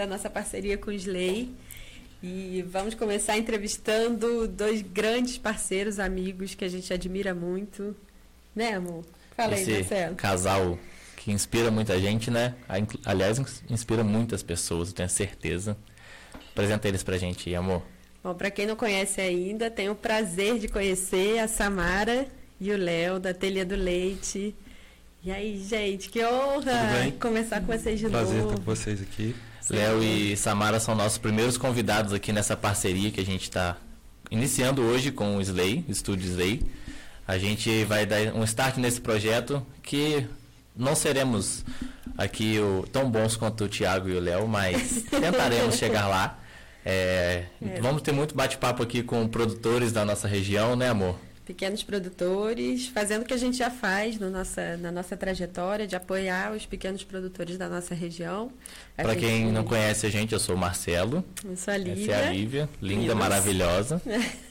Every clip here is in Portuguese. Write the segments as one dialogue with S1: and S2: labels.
S1: da nossa parceria com o Slay. E vamos começar entrevistando dois grandes parceiros, amigos que a gente admira muito. Né, amor?
S2: Fala aí, Esse Marcelo. casal que inspira muita gente, né? Aliás, inspira muitas pessoas, eu tenho certeza. Apresenta eles pra gente aí, amor.
S1: Bom, para quem não conhece ainda, tenho o prazer de conhecer a Samara e o Léo, da Telha do Leite. E aí, gente, que honra conversar com vocês de
S3: prazer
S1: novo.
S3: Prazer estar com vocês aqui.
S2: Léo e Samara são nossos primeiros convidados aqui nessa parceria que a gente está iniciando hoje com o Slay, o Estúdio Slay. A gente vai dar um start nesse projeto que não seremos aqui o, tão bons quanto o Thiago e o Léo, mas tentaremos chegar lá. É, é. Vamos ter muito bate-papo aqui com produtores da nossa região, né, amor?
S1: Pequenos produtores, fazendo o que a gente já faz no nossa, na nossa trajetória de apoiar os pequenos produtores da nossa região.
S2: Para quem não conhece a gente, eu sou o Marcelo.
S1: Eu sou a Lívia.
S2: Essa é a Lívia, linda, maravilhosa.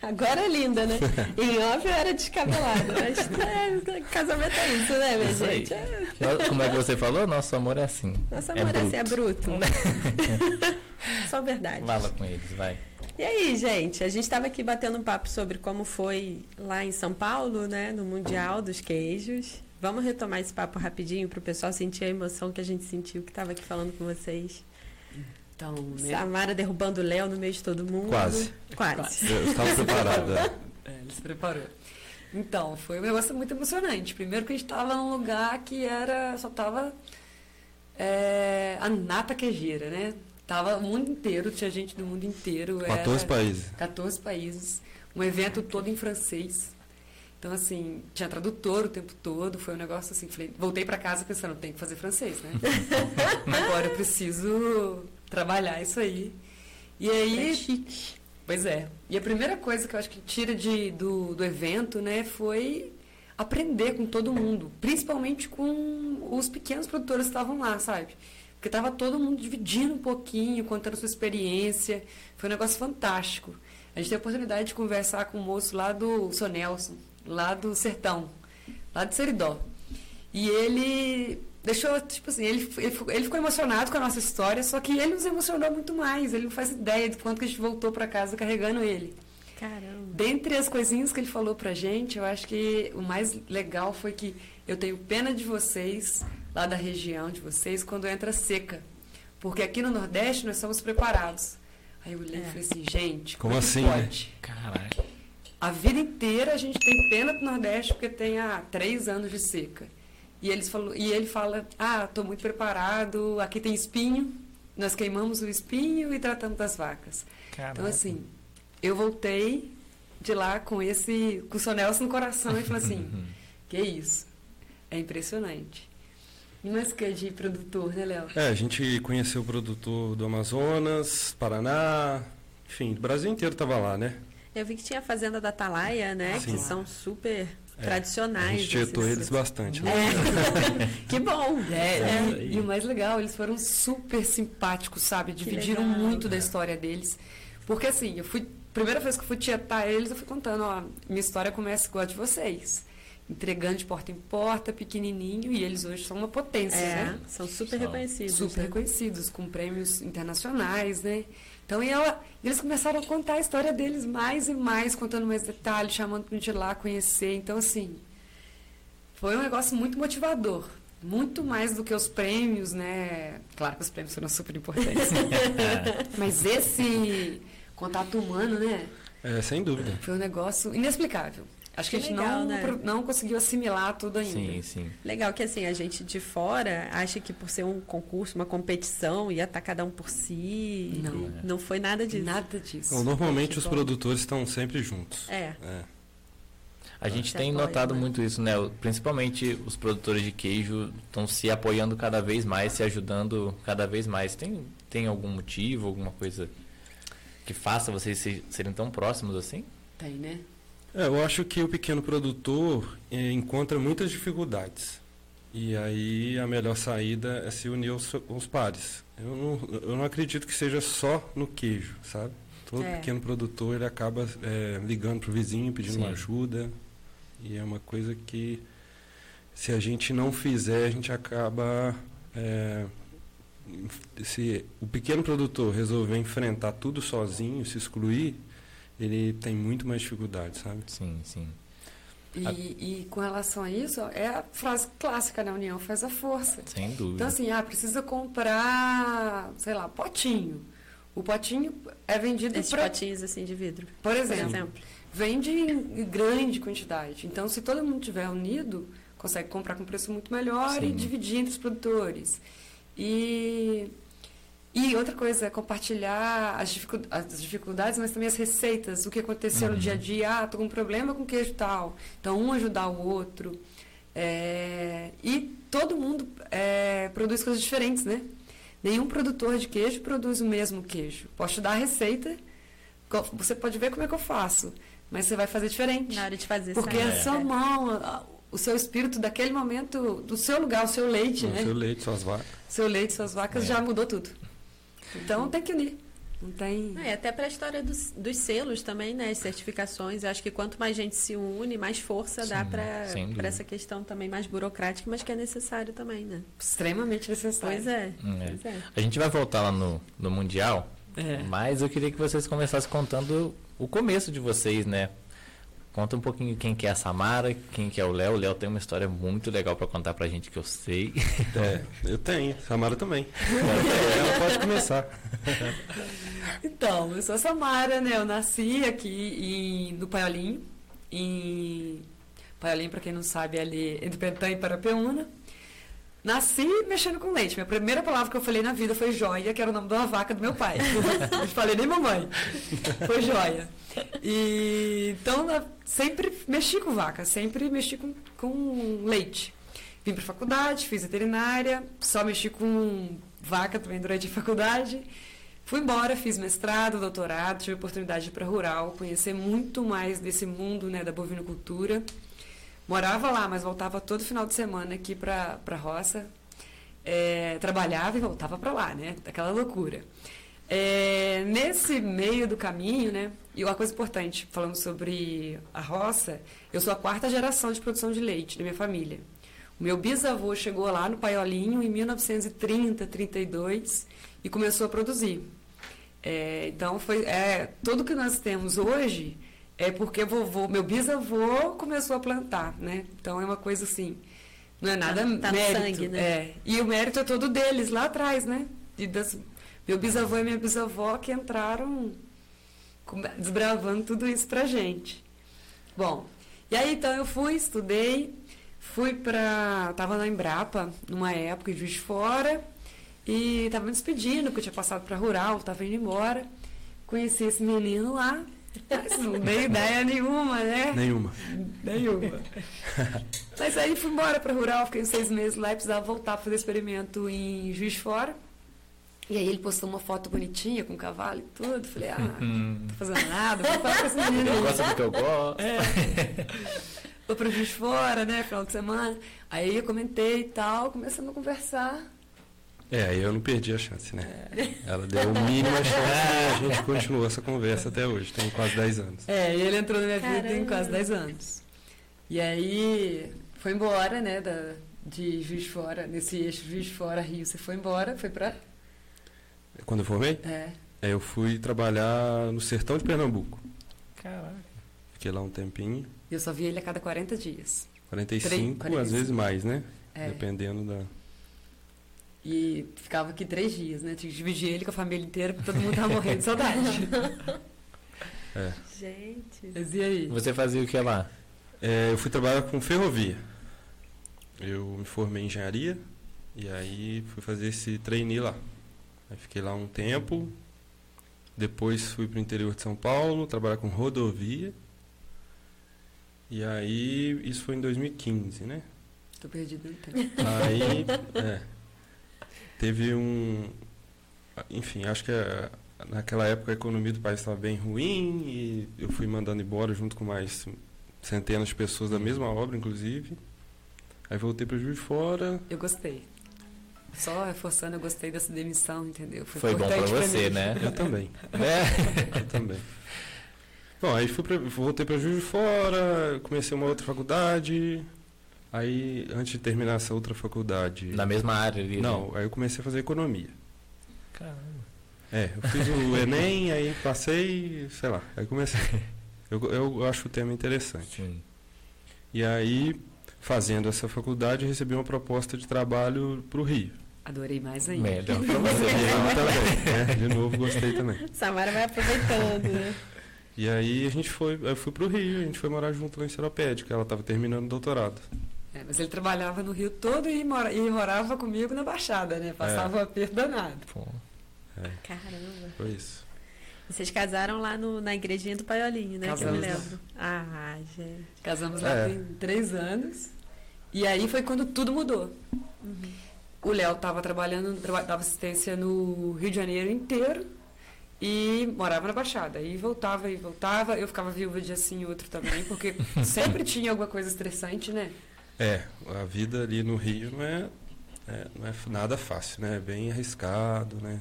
S1: Agora é linda, né? em off eu era descabelada, mas é, casamento é isso, né, minha isso gente? É.
S2: Como é que você falou? Nosso amor é assim.
S1: Nosso amor é, é assim, é bruto. Só verdade.
S2: Fala com eles, vai.
S1: E aí, gente, a gente estava aqui batendo um papo sobre como foi lá em São Paulo, né, no Mundial dos Queijos. Vamos retomar esse papo rapidinho para o pessoal sentir a emoção que a gente sentiu que estava aqui falando com vocês. Então, né? Samara derrubando o Léo no meio de todo mundo.
S3: Quase.
S1: Quase.
S3: Eu estava preparada.
S4: é, ele se preparou. Então, foi um negócio muito emocionante. Primeiro que a gente estava num lugar que era. só tava é, a nata queijeira, né? Tava o mundo inteiro, tinha gente do mundo inteiro.
S3: 14 países.
S4: 14 países. Um evento todo em francês. Então, assim, tinha tradutor o tempo todo. Foi um negócio assim. Falei, voltei para casa pensando, tem que fazer francês, né? Agora eu preciso trabalhar isso aí. E aí.
S1: É chique.
S4: Pois é. E a primeira coisa que eu acho que tira de, do, do evento, né, foi aprender com todo mundo. Principalmente com os pequenos produtores que estavam lá, sabe? Porque estava todo mundo dividindo um pouquinho, contando sua experiência. Foi um negócio fantástico. A gente teve a oportunidade de conversar com um moço lá do Sr. Nelson, lá do Sertão, lá de Seridó. E ele deixou, tipo assim, ele, ele, ele, ficou emocionado com a nossa história, só que ele nos emocionou muito mais. Ele não faz ideia de quanto que a gente voltou para casa carregando ele.
S1: Caramba.
S4: Dentre as coisinhas que ele falou pra gente, eu acho que o mais legal foi que eu tenho pena de vocês lá da região de vocês quando entra seca. Porque aqui no Nordeste nós somos preparados. Aí eu olhei é. e falei assim, gente, como, como assim? Pode?
S2: Caraca.
S4: A vida inteira a gente tem pena do Nordeste porque tem há três anos de seca. E, eles falou, e ele fala, ah, estou muito preparado, aqui tem espinho, nós queimamos o espinho e tratamos das vacas. Caraca. Então, assim, eu voltei de lá com esse, com o Sonelson no coração e falei assim, que isso, é impressionante. Que é de produtor, né, Léo?
S3: É, a gente conheceu o produtor do Amazonas, Paraná, enfim, o Brasil inteiro estava lá, né?
S1: Eu vi que tinha a Fazenda da Atalaia, né? Sim. Que são super é, tradicionais. A
S3: gente tietou esses... eles bastante. Né?
S1: É. que bom!
S4: É, é. E, e, o mais legal, eles foram super simpáticos, sabe? Dividiram legal, muito da história deles. Porque assim, eu fui. Primeira vez que eu fui tietar eles, eu fui contando, ó, minha história começa igual a de vocês entregando de porta em porta, pequenininho, e eles hoje são uma potência, é, né?
S1: São super são reconhecidos.
S4: Super né? reconhecidos, com prêmios internacionais, né? Então, e ela, eles começaram a contar a história deles mais e mais, contando mais detalhes, chamando para a gente ir lá conhecer. Então, assim, foi um negócio muito motivador. Muito mais do que os prêmios, né? Claro que os prêmios foram super importantes. Mas esse contato humano, né?
S3: É, sem dúvida.
S4: Foi um negócio inexplicável. Acho que, que a gente legal, não, né? não conseguiu assimilar tudo ainda.
S2: Sim, sim.
S1: Legal que assim, a gente de fora acha que por ser um concurso, uma competição, ia estar cada um por si. Não. Não foi nada disso.
S4: Nada disso.
S3: Então, normalmente os bom. produtores estão sempre juntos.
S1: É. é.
S2: A gente tem apoia, notado né? muito isso, né? Principalmente os produtores de queijo estão se apoiando cada vez mais, se ajudando cada vez mais. Tem, tem algum motivo, alguma coisa que faça vocês serem tão próximos assim?
S4: Tem, né?
S3: É, eu acho que o pequeno produtor eh, encontra muitas dificuldades. E aí a melhor saída é se unir aos, aos pares. Eu não, eu não acredito que seja só no queijo, sabe? Todo é. pequeno produtor ele acaba é, ligando para o vizinho, pedindo Sim. uma ajuda. E é uma coisa que, se a gente não fizer, a gente acaba é, se o pequeno produtor resolver enfrentar tudo sozinho, se excluir, ele tem muito mais dificuldade, sabe?
S2: Sim, sim.
S4: E,
S2: A-
S4: e com relação a isso, é a frase clássica, né? A união faz a força.
S2: Sem dúvida.
S4: Então, assim, ah, precisa comprar, sei lá, potinho. O potinho é vendido
S1: Esses
S4: pra,
S1: potinhos assim de vidro.
S4: por
S1: Por
S4: exemplo, vende em grande quantidade. Então, se todo mundo tiver unido, consegue comprar com preço muito melhor e
S2: Sim.
S4: dividir entre os produtores. E, e outra coisa é compartilhar as, dificu- as dificuldades, mas também as receitas, o que aconteceu no
S2: Uhum.
S4: dia a dia. Ah, tô com um problema com queijo tal. Então, um ajudar o outro. É, e todo mundo é, produz coisas diferentes, né? Nenhum produtor de queijo produz o mesmo queijo. Posso te dar a receita, você pode ver como é que eu faço, mas você vai fazer diferente.
S1: Na hora de fazer
S4: Porque a sua mão, a- o seu espírito daquele momento, do seu lugar, o seu leite,
S3: O
S4: né?
S3: seu leite, suas vacas.
S4: Seu leite, suas vacas
S2: É.
S4: já mudou tudo. Então tem que unir. Não tem.
S1: É, até para a história dos, dos selos também, né? As certificações. Eu acho que quanto mais gente se une, mais força dá
S2: Sim, dúvida.
S1: para essa questão também mais burocrática, mas que é necessário também, né?
S4: Extremamente necessário.
S1: Pois é.
S2: Hum, é.
S1: Pois é.
S2: A gente vai voltar lá no, no Mundial,
S4: É.
S2: mas eu queria que vocês começassem contando o começo de vocês, né? Conta um pouquinho quem que é a Samara, quem que é o Léo. O Léo tem uma história muito legal para contar pra gente que eu sei.
S3: É, eu tenho. Samara também. Ela pode começar.
S4: Então, eu sou a Samara, né? Eu nasci aqui em, no Paiolinho. Em Paiolinho, para quem não sabe, é ali entre Pentã e Parapeúna. Nasci mexendo com leite. Minha primeira palavra que eu falei na vida foi joia, que era o nome de uma vaca do meu pai. não falei nem mamãe. Foi joia. E, então, sempre mexi com vaca, sempre mexi com, com leite. Vim para faculdade, fiz veterinária, só mexi com vaca também durante a faculdade. Fui embora, fiz mestrado, doutorado, tive a oportunidade de ir para rural, conhecer muito mais desse mundo né, da bovinocultura. Morava lá, mas voltava todo final de semana aqui para a roça. É, trabalhava e voltava para lá, né? Aquela loucura. É, nesse meio do caminho, né? E uma coisa importante, falando sobre a roça, eu sou a quarta geração de produção de leite da minha família. O meu bisavô chegou lá no Paiolinho em 1930, 32 e começou a produzir. É, então foi é, tudo que nós temos hoje é porque vovô, meu bisavô começou a plantar, né? Então é uma coisa assim, não é nada
S1: Tá- tá
S4: mérito,
S1: sangue, né?
S4: é. E o mérito é todo deles lá atrás, né? E das, meu bisavô e minha bisavó que entraram desbravando tudo isso pra gente. Bom, e aí então eu fui, estudei, fui pra. tava na Embrapa numa época em Juiz de Fora e tava me despedindo, porque eu tinha passado pra rural, tava indo embora. Conheci esse menino lá, mas não dei ideia nenhuma, né?
S3: Nenhuma.
S4: Nenhuma. Mas aí fui embora para rural, fiquei uns seis meses lá e precisava voltar para fazer experimento em Juiz Fora. E aí ele postou uma foto bonitinha com o cavalo e tudo. Falei, ah, não tô fazendo nada, vou falar com esse menino
S2: Eu gosto do que eu gosto.
S4: Vou para Juiz Fora, né, final de semana. Aí eu comentei e tal, começamos a conversar.
S3: É, aí eu não perdi a chance, né? Ela deu o mínimo a chance e a gente continuou essa conversa até hoje, tem quase 10 anos.
S4: É, e ele entrou na minha vida em
S1: Caramba.
S4: quase 10 anos. E aí foi embora, né, da, de Juiz de Fora, nesse eixo Juiz de Fora, Rio. Você foi embora, foi pra...
S3: Quando eu formei,
S4: É,
S3: é, eu fui trabalhar no sertão de Pernambuco.
S2: Caraca.
S3: Fiquei lá um tempinho,
S4: eu só via ele a cada 40 dias.
S3: 45,
S4: Três-
S3: às
S4: 45.
S3: vezes mais, né?
S4: É.
S3: Dependendo da.
S4: E ficava aqui três dias, né? Tinha que dividir ele com a família inteira, porque todo mundo tava morrendo de saudade.
S3: É.
S1: Gente.
S4: Mas e aí?
S2: Você fazia o que lá?
S3: É, eu fui trabalhar com ferrovia. Eu me formei em engenharia e aí fui fazer esse trainee lá. Aí fiquei lá um tempo. Depois fui para o interior de São Paulo, trabalhar com rodovia. E aí, isso foi em 2015, né?
S4: Tô perdido no tempo.
S3: Aí, é, teve um. Enfim, acho que a- naquela época a economia do país estava bem ruim e eu fui mandando embora junto com mais centenas de pessoas da mesma obra, inclusive. Aí voltei para Juiz de Fora.
S4: Eu gostei. Só reforçando, eu gostei dessa demissão, entendeu?
S2: Foi bom pra
S4: importante
S2: você, né?
S3: Eu também,
S2: É.
S3: eu também. Bom, aí fui pra, voltei para Juiz de Fora, comecei uma outra faculdade. Aí, antes de terminar essa outra faculdade.
S2: Na mesma área ali. né?
S3: Não, aí eu comecei a fazer economia.
S2: Caramba.
S3: É, eu fiz o Enem, aí passei, sei lá, aí comecei. Eu, eu acho o tema interessante.
S2: Sim.
S3: E aí, fazendo essa faculdade, eu recebi uma proposta de trabalho para o Rio.
S4: Adorei mais ainda.
S2: Melhor você.
S3: também, né? De novo, gostei também.
S1: Samara vai aproveitando, né?
S3: E aí a gente foi, eu fui pro Rio, a gente foi morar junto lá em Seropédica, ela estava terminando o doutorado.
S4: É, mas ele trabalhava no Rio todo e, mora- e morava comigo na Baixada, né? Passava um aperto danado.
S2: Pô,
S1: Caramba.
S3: Foi isso.
S1: Vocês casaram lá no- na igrejinha do Paiolinho, né? que eu me
S4: Casamos
S1: lembro. Ah, gente.
S4: Casamos lá
S3: É.
S4: tem três anos. E aí foi quando tudo mudou. O Léo estava trabalhando, traba- dava assistência no Rio de Janeiro inteiro e morava na Baixada. E voltava e voltava. Eu ficava viúva de assim e outro também, porque sempre tinha alguma coisa estressante, né?
S3: É, a vida ali no Rio não é, é- não é nada fácil, né? É bem arriscado, né?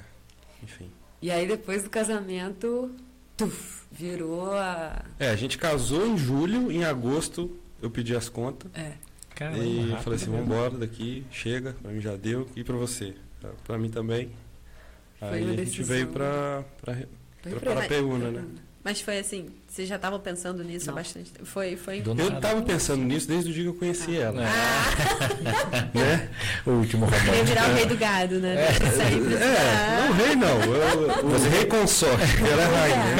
S3: Enfim.
S4: E aí depois do casamento, tuf, virou a.
S3: É, a gente casou em julho, em agosto eu pedi as contas
S4: É.
S2: caramba,
S3: e falei assim, vamos embora daqui, chega, pra mim já deu, e pra você? Pra- Pra mim também.
S4: Foi
S3: Aí a gente veio pra, pra, pra
S4: pra-
S3: Parapeúna, né?
S1: Mas foi assim, vocês já estavam pensando nisso há bastante tempo? Foi, foi...
S3: Eu
S2: nada.
S3: tava pensando nisso desde o dia que eu conheci ela, né?
S2: O último
S1: Queria
S2: romance.
S1: virar o rei do gado, né? Sempre.
S3: É, não rei não, eu, o rei consorte, ela é rainha.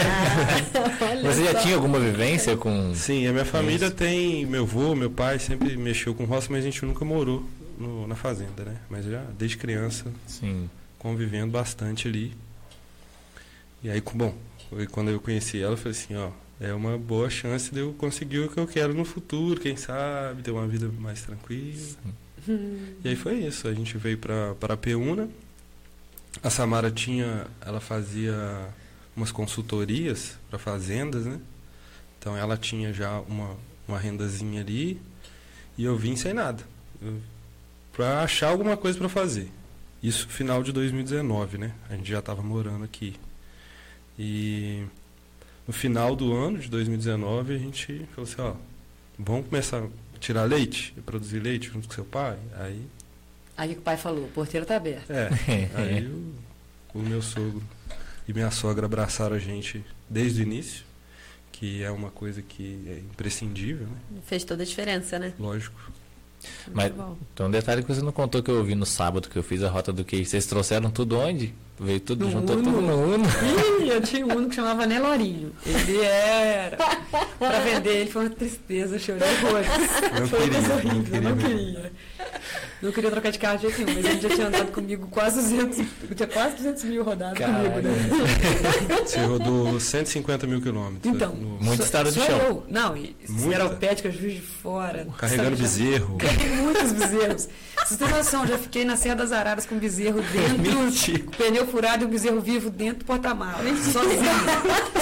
S1: Olha
S2: Você já tinha alguma vivência com.
S3: Sim, a minha família tem, meu avô, meu pai sempre mexeu com roça, mas a gente nunca morou no- na fazenda, né? Mas já desde criança
S2: Sim.
S3: convivendo bastante ali. E aí, bom, foi quando eu conheci ela, eu falei assim, ó, é uma boa chance de eu conseguir o que eu quero no futuro, quem sabe, ter uma vida mais tranquila. E aí foi isso, a gente veio para Parapeúna. A Samara tinha, ela fazia umas consultorias para fazendas, né? Então ela tinha já uma, uma rendazinha ali e eu vim sem nada. Para achar alguma coisa para fazer. Isso final de 2019, né? A gente já estava morando aqui. E no final do ano de 2019 a gente falou assim, ó, vamos começar a tirar leite, produzir leite junto com seu pai. Aí,
S4: Aí o pai falou, o porteiro tá aberto.
S3: é, aí o, o meu sogro e minha sogra abraçaram a gente desde o início, que é uma coisa que é imprescindível, né?
S1: Fez toda a diferença, né?
S3: Lógico.
S2: Mas-
S1: bom.
S2: Então, um detalhe que você não contou que eu ouvi no sábado que eu fiz a rota do queijo. Vocês trouxeram tudo onde? Veio tudo,
S4: No
S2: juntou
S4: Uno.
S2: tudo no Uno.
S4: Ih, eu tinha um Uno que chamava Nelorinho. Ele era. Pra vender ele foi uma tristeza, eu chorei horrores.
S3: Não
S4: Foi
S3: queria, não
S4: horrível,
S3: queria
S4: não queria. Não queria trocar de carro de jeito nenhum, mas ele já tinha andado comigo quase 200, eu tinha quase 200 mil rodados comigo, né?
S3: Você rodou 150 mil quilômetros.
S4: Então,
S3: no-
S2: Muito
S4: sou-
S2: estrada de chão.
S4: eu. Não, e
S3: Muita.
S4: Seropédica, Juiz de Fora.
S3: carregando
S4: sabe,
S3: bezerro.
S4: Carreguei muitos bezerros. Vocês têm noção, já fiquei na Serra das Araras com bezerro dentro, com pneu furado e um bezerro vivo dentro do porta-malas. Sozinha.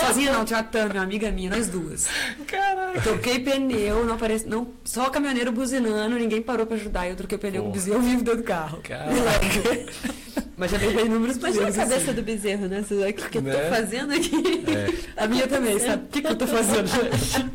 S4: Sozinha não, tinha a Tami, uma amiga minha, nós duas.
S2: Caralho.
S4: Troquei pneu, não aparece, não, só o caminhoneiro buzinando, ninguém parou pra ajudar. Eu troquei pneu com o bezerro vivo dentro do carro.
S2: Caralho.
S4: Mas já levei inúmeros
S1: Imagina a
S4: bezerros.
S1: cabeça
S4: assim.
S1: do bezerro, né? O que, que eu tô
S2: Né?
S1: fazendo aqui?
S3: É,
S4: A minha também, sabe? O que, que eu tô fazendo, gente?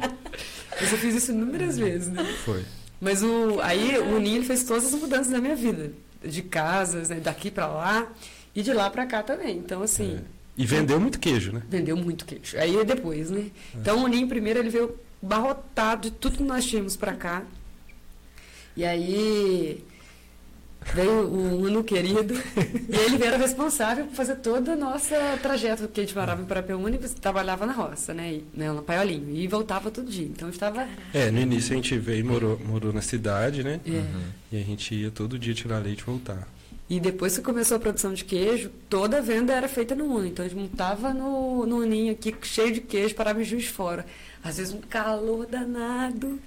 S4: Mas eu fiz isso inúmeras vezes, né?
S3: foi.
S4: Mas o, aí o Ninho fez todas as mudanças na minha vida. De casas, né, daqui pra lá e de lá pra cá também. Então, assim,
S3: É. E vendeu muito queijo, né?
S4: vendeu muito queijo. Aí é depois, né? Então o Ninho primeiro ele veio barrotado de tudo que nós tínhamos pra cá. E aí veio o Uno querido e ele era responsável por fazer toda a nossa trajeto, porque a gente morava em Parapeúna e trabalhava na roça, né? E, né na Paiolinho. E voltava todo dia. Então estava.
S3: É, no início a gente veio e morou, morou na cidade, né?
S4: é,
S3: E a gente ia todo dia tirar leite e voltar.
S4: E depois que começou a produção de queijo, toda a venda era feita no Uno. Então a gente montava no, no Uninho aqui, cheio de queijo, parava em Juiz Fora. Às vezes um calor danado.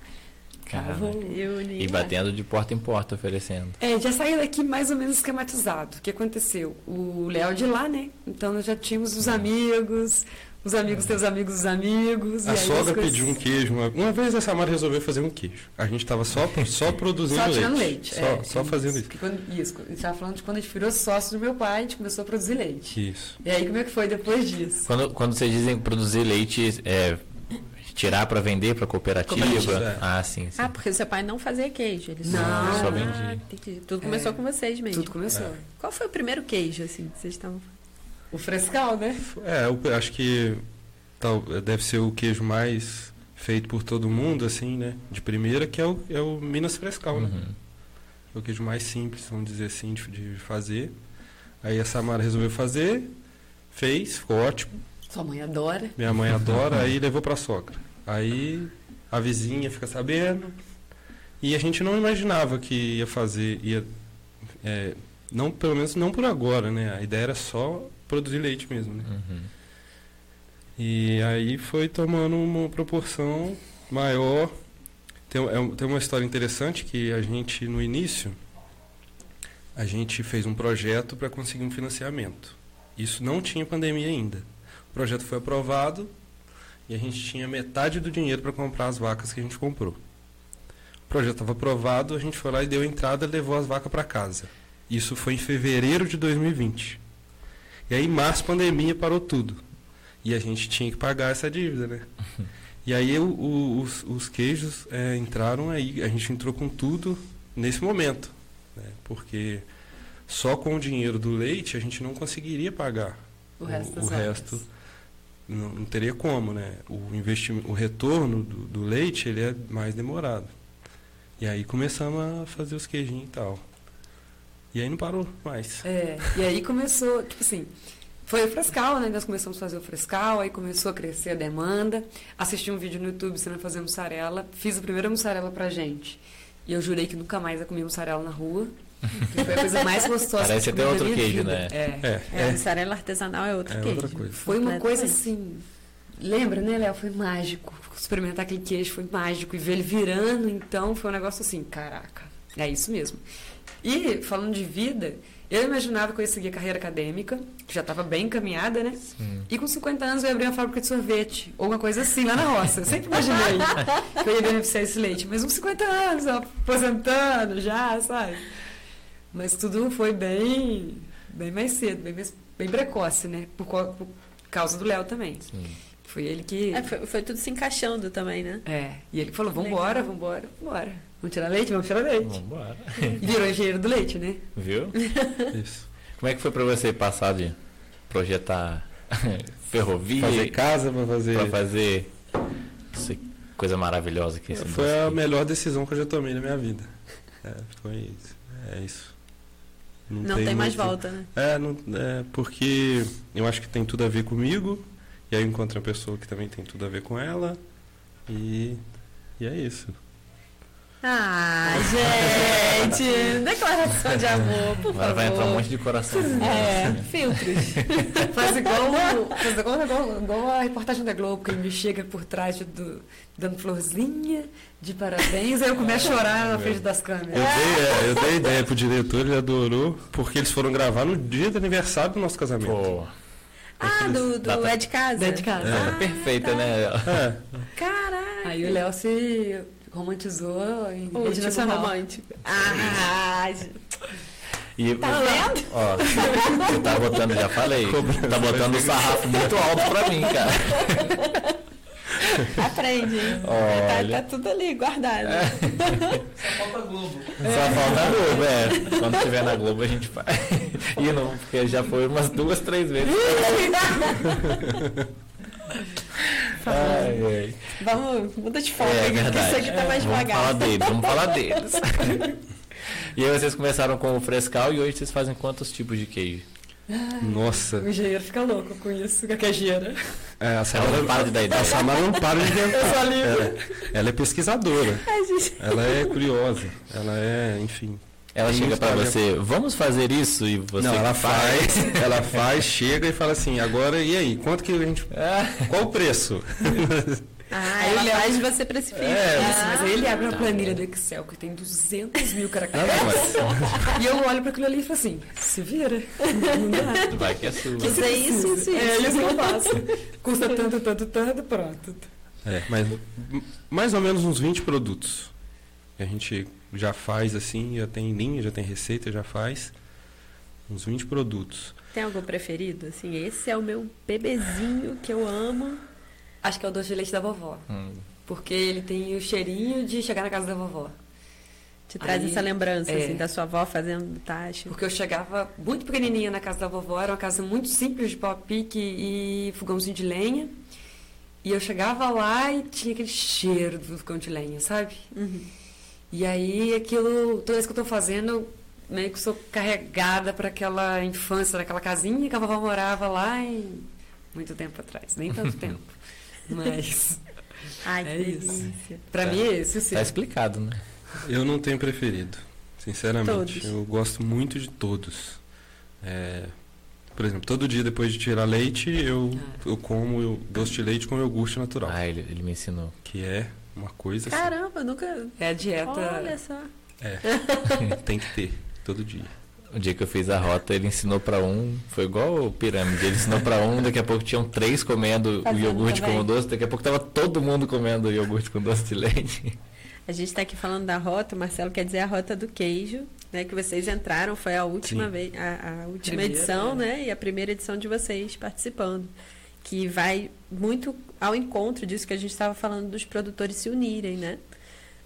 S2: Caramba.
S1: Eu,
S2: E batendo de porta em porta, oferecendo.
S4: É, já saiu daqui mais ou menos esquematizado. O que aconteceu? O Léo de lá, né? Então nós já tínhamos os amigos, os amigos teus amigos dos amigos. e
S3: A sogra
S4: coisas-
S3: pediu um queijo. Uma, uma vez a Samara resolveu fazer um queijo. A gente tava só, só produzindo
S4: Só
S3: leite.
S4: tirando leite.
S3: Só,
S4: é,
S3: só fazendo isso.
S4: Quando- isso. A gente estava falando de quando a gente virou sócio do meu pai, a gente começou a produzir leite.
S3: Isso.
S4: E aí como é que foi depois disso?
S2: Quando, quando vocês dizem produzir leite, é tirar para vender para cooperativa?
S3: Cooperativa, é.
S2: Ah, sim, sim.
S1: Ah, porque o seu pai não fazia queijo. Ele só,
S4: Não.
S2: Só
S1: Ah,
S2: vendia.
S1: Tudo começou
S4: É.
S1: com vocês mesmo.
S4: Tudo começou.
S3: É.
S1: Qual foi o primeiro queijo, assim, que vocês estavam
S4: O frescal, né?
S3: É, eu acho que tal, deve ser o queijo mais feito por todo mundo, assim, né? De primeira, que é o, é o Minas Frescal, né?
S2: Uhum.
S3: É o queijo mais simples, vamos dizer assim, de, de fazer. Aí a Samara resolveu fazer, fez, ficou ótimo.
S4: Sua mãe adora.
S3: Minha mãe adora, aí levou pra sogra. Aí a vizinha fica sabendo. E a gente não imaginava que ia fazer, ia, é, não, pelo menos não por agora, né? A ideia era só produzir leite mesmo, né?
S2: Uhum.
S3: E aí foi tomando uma proporção maior. Tem, é tem uma história interessante que a gente, no início, a gente fez um projeto para conseguir um financiamento. Isso não tinha pandemia ainda. O projeto foi aprovado e a gente tinha metade do dinheiro para comprar as vacas que a gente comprou. O projeto estava aprovado, a gente foi lá e deu entrada e levou as vacas para casa. Isso foi em fevereiro de 2020. E aí, em março, pandemia parou tudo. E a gente tinha que pagar essa dívida, né? E aí o- o- os, os queijos é, entraram aí, a gente entrou com tudo nesse momento, né? Porque só com o dinheiro do leite a gente não conseguiria pagar
S4: O resto das
S3: o resto não, não teria como, né? O investimento, o retorno do, do leite ele é mais demorado. E aí começamos a fazer os queijinhos e tal. E aí não parou mais.
S4: É, e aí começou, tipo assim, foi o frescal, né? Nós começamos a fazer o frescal, aí começou a crescer a demanda. Assisti um vídeo no YouTube ensinando a fazer mussarela. Fiz a primeira mussarela pra gente. E eu jurei que nunca mais ia comer mussarela na rua. Que foi a coisa mais gostosa
S2: Parece
S4: que eu
S2: até outro
S4: minha
S2: queijo,
S4: vida.
S2: né?
S4: É.
S3: É,
S1: É,
S3: é,
S1: mussarela artesanal é outro
S3: É
S1: queijo.
S3: outra coisa.
S4: Foi uma coisa assim. Lembra, né, Léo? Foi mágico. Experimentar aquele queijo foi mágico. E ver ele virando, então, foi um negócio assim: caraca, é isso mesmo. E, falando de vida, eu imaginava que eu ia seguir a carreira acadêmica, que já estava bem encaminhada, né?
S2: Sim.
S4: E com 50 anos eu ia abrir uma fábrica de sorvete, ou uma coisa assim, lá na roça. Eu sempre imaginei que eu ia beneficiar esse leite. Mas uns 50 anos, ó, aposentando já, sabe? Mas tudo foi bem, bem mais cedo, bem, bem precoce, né? Por, por causa do Léo também.
S2: Sim.
S4: Foi ele que.
S1: É, foi, foi tudo se encaixando também, né?
S4: É, e ele falou: vambora,
S1: Legal.
S4: vambora, vambora. Vamos tirar leite? Vamos tirar leite.
S2: Vambora.
S4: Virou engenheiro do leite, né?
S2: Viu?
S3: isso.
S2: Como é que foi pra você passar de projetar ferrovia
S3: Fazer casa para fazer.
S2: pra fazer essa coisa maravilhosa que esse
S3: Foi a melhor decisão que eu já tomei na minha vida. É, foi isso. É isso.
S1: Não tem mais
S3: muito-
S1: volta, né?
S3: É, não, é, porque eu acho que tem tudo a ver comigo, e aí eu encontro uma pessoa que também tem tudo a ver com ela, e, e é isso.
S1: Ah, gente! Declaração de amor, por
S2: Agora
S1: favor.
S2: vai entrar um monte de coração.
S1: É, filtros.
S4: Faz igual, faz igual, igual, igual a reportagem da Globo, que ele me chega por trás de- do, dando florzinha de parabéns, aí eu começo a chorar na frente das
S3: Eu
S4: câmeras.
S3: dei, é, eu dei ideia pro diretor, ele adorou, porque eles foram gravar no dia do aniversário do nosso casamento.
S2: Pô,
S1: Ah, do, do
S2: Data-
S1: É de Casa?
S4: Dentro de casa.
S2: é perfeita, né?
S3: É,
S1: Caraca!
S4: Aí o Léo se romantizou em
S1: O
S4: rede
S1: romântico. Ah, gente.
S2: E,
S1: tá vendo?
S2: Ó, você tá botando, já falei, tá botando o sarrafo muito alto pra mim, cara.
S1: Aprende, hein?
S2: Olha.
S1: Tá, tá tudo ali guardado.
S2: Só falta a Globo, é. Quando tiver na Globo a gente faz. E não, porque já foi umas duas, três vezes. Ai, ai.
S1: Vamos, muda de foco,
S2: É verdade.
S1: isso aqui tá mais
S2: vamos
S1: devagar.
S2: falar deles, vamos falar deles. E aí vocês começaram com o frescal e hoje vocês fazem quantos tipos de queijo?
S3: nossa,
S4: O engenheiro fica louco com isso, com a queijeira.
S3: é, a
S2: Ela
S3: Samara,
S2: não para de dar ideia.
S3: a Samara não para de
S4: Eu
S3: inventar.
S4: só ligo.
S3: Ela, ela é pesquisadora,
S1: Ai, gente.
S3: ela é curiosa, ela é, enfim.
S2: Ela chega
S3: talento.
S2: você, vamos fazer isso e você.
S3: não, ela faz, ela faz, chega e fala assim, agora e aí, quanto que a gente.
S2: Ah,
S3: Qual o preço?
S1: Ah,
S4: Aí ele
S1: faz você precifica.
S3: É,
S4: Isso, mas aí ele abre uma
S2: Tá
S4: planilha
S2: bom.
S4: do Excel que tem 200 mil caracteres.
S3: Não, mas-
S4: E eu olho para aquilo ali e falo assim: se vira. Não dá.
S2: vai que é sua.
S1: Isso é isso, isso,
S4: É
S1: isso.
S4: que eu faço. Custa tanto, tanto, tanto, pronto.
S3: É, mas mais ou menos uns 20 produtos. que A gente já faz assim, já tem linha, já tem receita, já faz. Uns 20 produtos.
S1: Tem algum preferido? Assim, esse é o meu bebezinho que eu amo.
S4: Acho que é o doce de leite da vovó.
S2: Hum,
S4: Porque ele tem o cheirinho de chegar na casa da vovó.
S1: Te traz
S4: Aí,
S1: essa lembrança,
S4: é.
S1: assim, da sua avó fazendo tacho.
S4: Porque eu chegava muito pequenininha na casa da vovó, era uma casa muito simples de pau a pique e fogãozinho de lenha. E eu chegava lá e tinha aquele cheiro do fogão de lenha, sabe?
S1: Uhum.
S4: E aí aquilo, toda vez que eu tô fazendo, meio que sou carregada para aquela infância daquela casinha que a vovó morava lá em muito tempo atrás, nem tanto tempo. Mas
S1: Ai, que
S4: É isso.
S1: delícia.
S4: para
S2: Tá.
S4: mim é esse o seu.
S2: Tá explicado, né?
S3: Eu não tenho preferido, sinceramente.
S1: Todos.
S3: Eu gosto muito de todos. É, por exemplo, todo dia depois de tirar leite, eu,
S4: Ah.
S3: eu como eu, doce de leite com iogurte natural.
S2: Ah, ele, ele me ensinou.
S3: Que é uma coisa assim,
S1: Caramba, nunca.
S4: É a dieta.
S1: Olha só.
S3: tem que ter, todo dia.
S2: O dia que eu fiz a rota, ele ensinou pra um, foi igual o pirâmide, ele ensinou pra um, daqui a pouco tinham três comendo o
S1: Fazendo
S2: iogurte
S1: também.
S2: com o doce, daqui a pouco tava todo mundo comendo o iogurte com doce de leite.
S1: A gente está aqui falando da rota, o Marcelo quer dizer a rota do queijo, né? Que vocês entraram, foi a última
S3: Sim.
S1: vez, a, a última
S4: Primeira,
S1: edição,
S4: né?
S1: né? E a primeira edição de vocês participando. Que vai muito ao encontro disso que a gente estava falando dos produtores se unirem, né?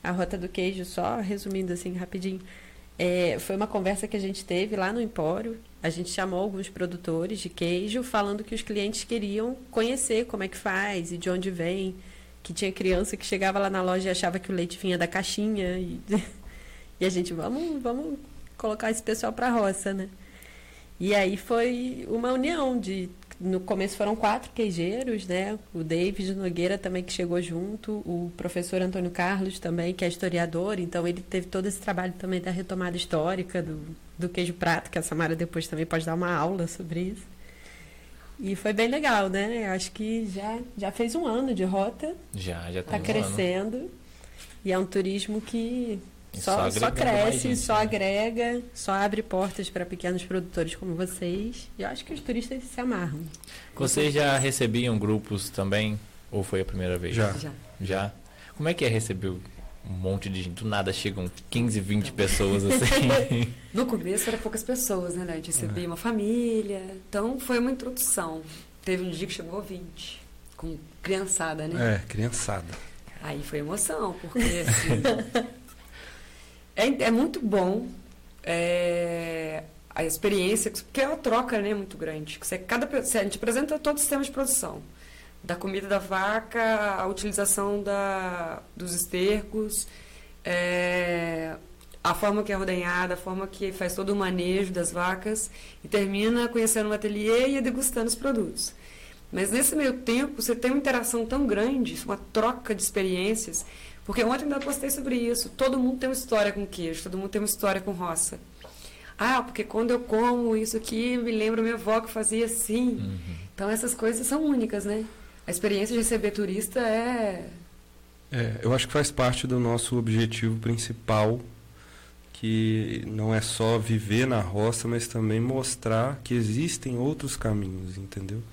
S1: A rota do queijo, só resumindo assim rapidinho, é, foi uma conversa que a gente teve lá no Empório. A gente chamou alguns produtores de queijo, falando que os clientes queriam conhecer como é que faz e de onde vem. Que tinha criança que chegava lá na loja e achava que o leite vinha da caixinha. E, e a gente, vamos, vamos colocar esse pessoal para roça, né? E aí foi uma união de. No começo foram quatro queijeiros, né? O David Nogueira também que chegou junto, o professor Antônio Carlos também, que é historiador, então ele teve todo esse trabalho também da retomada histórica do, do queijo prato, que a Samara depois também pode dar uma aula sobre isso. E foi bem legal, né? Acho que já, já fez um ano de rota,
S2: Já, já
S1: está
S2: tem um ano.
S1: crescendo. E é um turismo que só,
S2: só
S1: só, cresce,
S2: gente,
S1: só
S2: né?
S1: agrega, só abre portas para pequenos produtores como vocês. E eu acho que os turistas se amarram.
S2: Vocês já recebiam grupos também? Ou foi a primeira vez?
S3: Já.
S4: Já.
S2: Já? Como é que é receber um monte de gente? Do nada chegam 15, 20 pessoas assim.
S4: No começo era poucas pessoas, né? né? A gente recebia uma família. Então foi uma introdução. Teve um dia que chegou 20, com criançada, né?
S3: É, criançada.
S4: Aí foi emoção, porque assim, é, é muito bom é, a experiência, porque é uma troca né, muito grande. Você, cada, você- a gente apresenta todo o sistema de produção. Da comida da vaca, a utilização da, dos estercos, é, a forma que é ordenhada, a forma que faz todo o manejo das vacas, e termina conhecendo o ateliê e degustando os produtos. Mas nesse meio tempo, você tem uma interação tão grande, uma troca de experiências, porque ontem ainda postei sobre isso. Todo mundo tem uma história com queijo, todo mundo tem uma história com roça. Ah, porque quando eu como isso aqui, me lembra minha avó que fazia assim.
S2: Uhum.
S4: Então essas coisas são únicas, né? A experiência de receber turista é.
S3: É, eu acho que faz parte do nosso objetivo principal, que não é só viver na roça, mas também mostrar que existem outros caminhos, entendeu?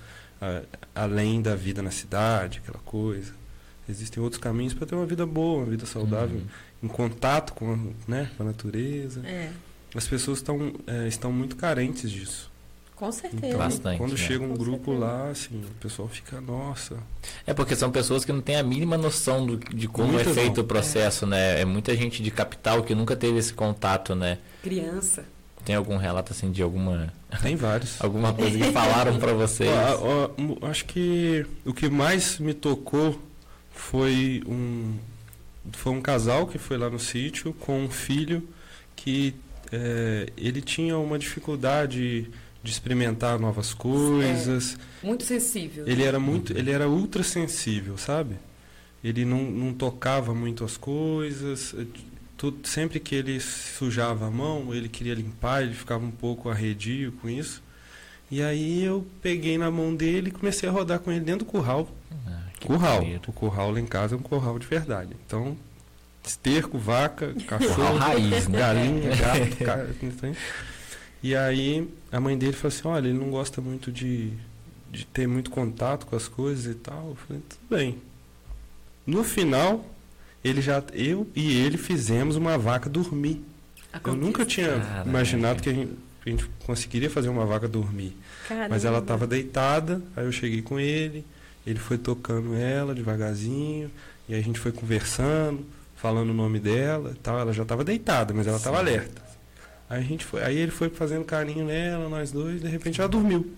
S3: A- além da vida na cidade, aquela coisa. Existem outros caminhos para ter uma vida boa, uma vida saudável,
S2: Uhum.
S3: em contato com, a- né, com a natureza.
S1: É,
S3: As pessoas estão, é, estão muito carentes disso.
S1: com certeza.
S3: Então,
S2: Bastante,
S3: quando
S2: né?
S3: chega um
S1: Com
S3: grupo
S1: certeza.
S3: lá, assim, o pessoal fica, nossa.
S2: É porque são pessoas que não têm a mínima noção do- de como
S3: Muitas
S2: é feito
S3: não.
S2: o processo, né? É muita gente de capital que nunca teve esse contato, né?
S4: criança.
S2: Tem algum relato assim de alguma
S3: Tem vários.
S2: alguma coisa que falaram pra vocês?
S3: Mu- acho que o que mais me tocou foi um foi um casal que foi lá no sítio com um filho que é, ele tinha uma dificuldade de experimentar novas coisas.
S4: Muito sensível.
S3: Ele era muito, ele era ultra sensível, sabe? Ele não, não tocava muito as coisas. Tudo, sempre que ele sujava a mão, ele queria limpar, ele ficava um pouco arredio com isso. E aí eu peguei na mão dele e comecei a rodar com ele dentro do curral.
S2: Ah,
S3: curral. O curral lá em casa é um curral de verdade. Então, esterco, vaca, cachorro,
S2: raiz, né?
S3: galinha, gato, cara, entende? E aí a mãe dele falou assim, olha, ele não gosta muito de, de ter muito contato com as coisas e tal. Eu falei, tudo bem. No final, ele já, eu e ele fizemos uma vaca dormir. Eu nunca tinha
S2: Caraca.
S3: imaginado que a gente, que a gente conseguiria fazer uma vaca dormir.
S1: Caramba.
S3: Mas ela estava deitada, aí eu cheguei com ele, ele foi tocando ela devagarzinho, e aí a gente foi conversando, falando o nome dela e tal. Ela já estava deitada, mas ela estava alerta. Aí a gente foi, aí ele foi fazendo carinho nela, nós dois, de repente ela dormiu.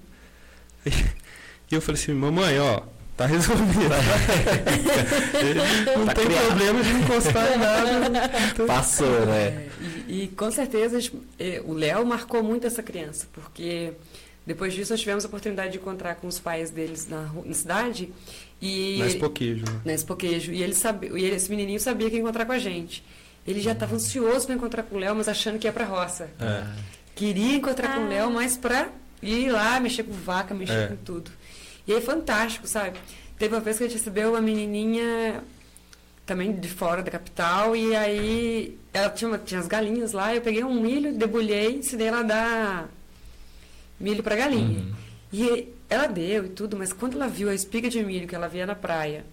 S3: E eu falei assim, mamãe, ó, tá resolvido. não
S2: Tá
S3: tem
S2: criado.
S3: problema de encostar em nada.
S2: Passou, né?
S4: É, e, e, com certeza eh, o Léo marcou muito essa criança, porque depois disso nós tivemos a oportunidade de encontrar com os pais deles na, na cidade e
S3: Mas pouquinho, né?
S4: na Espoquejo, e ele sabia, e esse menininho sabia que ia encontrar com a gente. Ele já estava ansioso para encontrar com o Léo, mas achando que ia para roça.
S3: É.
S4: Queria encontrar com o Léo, mas para ir lá, mexer com vaca, mexer
S3: É.
S4: com tudo. E aí, fantástico, sabe? Teve uma vez que a gente recebeu uma menininha também de fora da capital, e aí ela tinha, uma- tinha as galinhas lá, eu peguei um milho, debulhei, ensinei ela a dar milho para galinha.
S2: Uhum.
S4: E ela deu e tudo, mas quando ela viu a espiga de milho que ela via na praia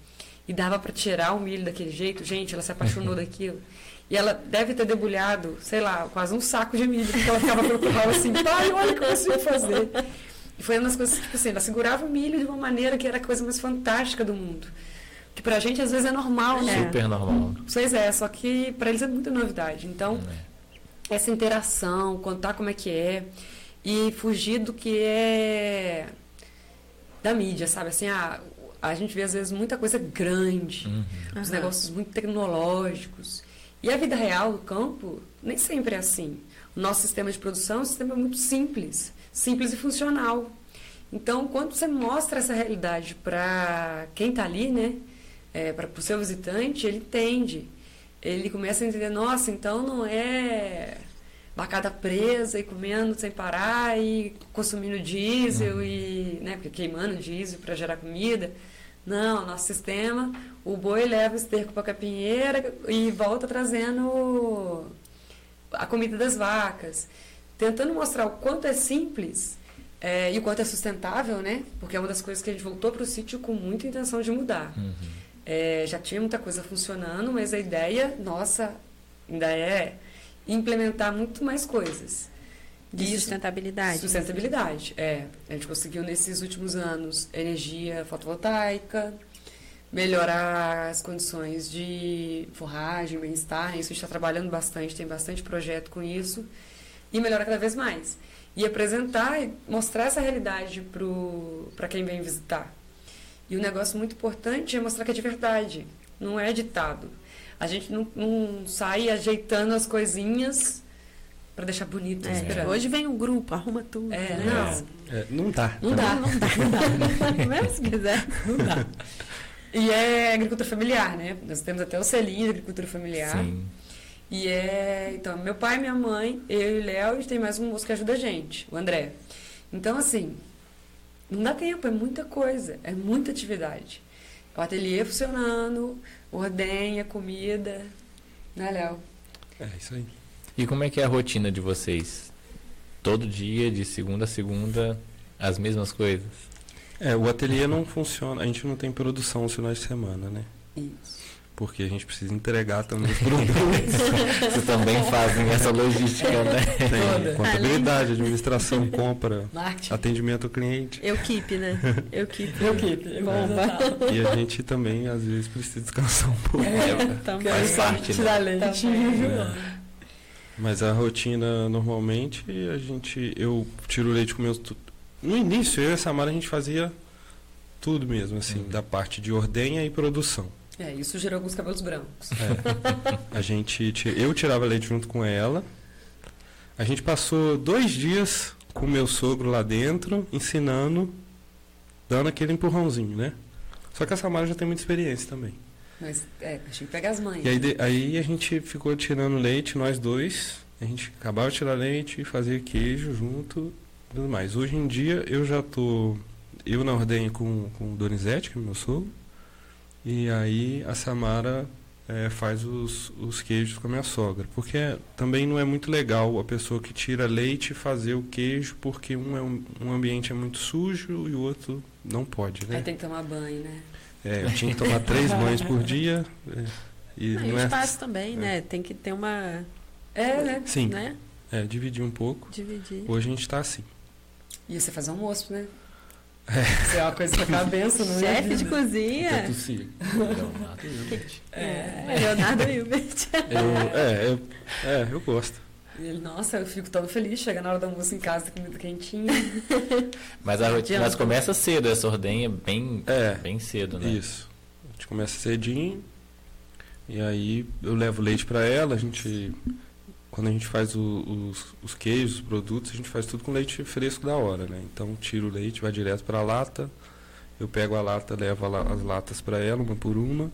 S4: e dava para tirar o milho daquele jeito, gente, ela se apaixonou daquilo. E ela deve ter debulhado, sei lá, quase um saco de milho, porque ela ficava procurando assim, pai, olha o que eu consigo fazer. E foi uma das coisas, tipo assim, ela segurava o milho de uma maneira que era a coisa mais fantástica do mundo. Que pra gente às vezes é normal, né?
S2: Super normal.
S4: Pois é, só que pra eles é muita novidade. Então,
S2: É.
S4: essa interação, contar como é que é e fugir do que é da mídia, sabe? Assim, a, a gente vê às vezes muita coisa grande,
S2: Uhum.
S4: os
S1: Aham.
S4: negócios muito tecnológicos. E a vida real, o campo, nem sempre é assim. O nosso sistema de produção é um sistema muito simples, simples e funcional. Então, quando você mostra essa realidade para quem está ali, né, é, para o seu visitante, ele entende. Ele começa a entender, nossa, então não é vacada presa e comendo sem parar e consumindo diesel e né, queimando diesel para gerar comida. Não, nosso sistema, o boi leva o esterco para a capinheira e volta trazendo a comida das vacas. Tentando mostrar o quanto é simples é, e o quanto é sustentável, né? Porque é uma das coisas que a gente voltou para o sítio com muita intenção de mudar.
S2: Uhum.
S4: É, já tinha muita coisa funcionando, mas a ideia, nossa, ainda é implementar muito mais coisas.
S1: De
S4: Isso-
S1: sustentabilidade.
S4: Sustentabilidade, é. A gente conseguiu nesses últimos anos energia fotovoltaica, melhorar as condições de forragem, bem-estar. Isso a gente está trabalhando bastante, tem bastante projeto com isso. E melhorar cada vez mais. E apresentar e mostrar essa realidade para quem vem visitar. E um negócio muito importante é mostrar que é de verdade, não é ditado. A gente não, não sai ajeitando as coisinhas para deixar bonito,
S1: É, hoje vem um grupo, arruma tudo.
S4: É,
S1: né?
S4: não.
S3: É, não dá.
S4: Não dá.
S1: Não dá, não dá. Mesmo se quiser.
S4: Não dá. E é agricultura familiar, né? Nós temos até o selinho de agricultura familiar.
S2: Sim.
S4: E é. Então, meu pai, minha mãe, eu e o Léo, e tem mais um moço que ajuda a gente, o André. Então, assim, não dá tempo, é muita coisa, é muita atividade. O ateliê funcionando, ordenha, comida. Né, Léo?
S3: É isso aí.
S2: E como é que é a rotina de vocês? Todo dia, de segunda a segunda, as mesmas coisas?
S3: É, o ateliê não funciona, a gente não tem produção nos finais de semana, né?
S4: Isso.
S3: Porque a gente precisa entregar também os produtos.
S2: Vocês também fazem essa logística, né?
S3: Tem contabilidade, administração, compra,
S4: Marketing.
S3: atendimento ao cliente.
S1: Eu keep, né? Eu keep.
S4: Eu que
S1: Bomba.
S3: E a gente também, às vezes, precisa descansar um pouco.
S1: Também.
S2: Faz parte, né?
S4: Tirar leite.
S3: Mas a rotina, normalmente, a gente. Eu tiro o leite com meus. tu- No início, eu e a Samara, a gente fazia tudo mesmo, assim,
S2: Uhum.
S3: da parte de ordenha e produção.
S4: É, isso gerou alguns cabelos brancos.
S3: É. A gente, eu tirava leite junto com ela. A gente passou dois dias com o meu sogro lá dentro, ensinando, dando aquele empurrãozinho, né? Só que a Samara já tem muita experiência também.
S4: Mas, é, tinha que pegar as mães.
S3: E aí, de- aí a gente ficou tirando leite, nós dois. A gente acabava de tirar leite e fazia queijo junto e tudo mais. Hoje em dia eu já tô. Eu na ordenha com, com o Donizete, que é meu sogro. E aí a Samara eh, faz os, os queijos com a minha sogra. Porque também não é muito legal a pessoa que tira leite fazer o queijo, porque um, é um, um ambiente é muito sujo e o outro não pode,
S4: Aí
S3: né?
S4: tem que tomar banho, né?
S3: É, eu tinha que tomar três banhos por dia. é, e não
S1: o
S3: é
S1: espaço também, né? Tem que ter uma.
S4: É, né?
S3: Sim,
S1: Né?
S3: é, dividir um pouco.
S1: Dividir.
S3: Hoje a gente tá assim.
S4: E você faz almoço, né? Isso é uma coisa pra cabeça, não é?
S1: Chefe de cozinha.
S3: Até tossi.
S2: Leonardo Hilbert.
S1: É, Leonardo Hilbert.
S3: Eu, é, eu, é, eu gosto.
S4: Ele, nossa, eu fico tão feliz, chega na hora do almoço em casa, comida quentinha.
S2: Mas a rotina mas começa cedo, essa ordenha bem,
S3: É,
S2: bem cedo, né?
S3: Isso. A gente começa cedinho. E aí eu levo leite para ela. A gente. Quando a gente faz o- os, os queijos, os produtos, a gente faz tudo com leite fresco da hora, né? Então tiro o leite, vai direto para a lata. Eu pego a lata, levo a as latas para ela, uma por uma.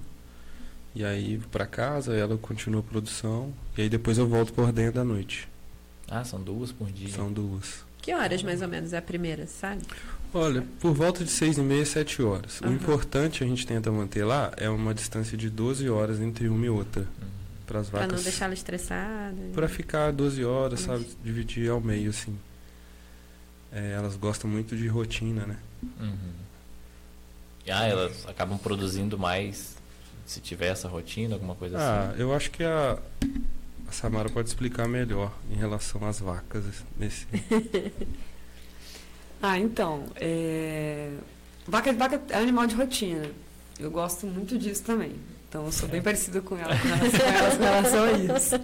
S3: E aí para casa, ela continua a produção. E aí depois eu volto por dentro da noite.
S2: Ah, são duas por dia.
S3: São duas.
S1: Que horas mais ou menos é a primeira, sabe?
S3: Olha, por volta de seis e meia, sete horas.
S1: Aham.
S3: O importante a gente tenta manter lá é uma distância de 12 horas entre uma e outra.
S2: Uhum.
S3: Para vacas.
S1: não deixar ela estressada.
S3: Pra ficar 12 horas, sabe? Dividir ao meio, assim. É, elas gostam muito de rotina, né?
S2: Uhum. E, ah, elas acabam produzindo mais se tiver essa rotina, alguma coisa
S3: Ah,
S2: assim.
S3: eu acho que a, a Samara pode explicar melhor em relação às vacas nesse.
S4: Ah, então, é... Vaca, vaca é animal de rotina. Eu gosto muito disso também. Então, eu sou bem parecida com ela com relação, com elas com relação a isso.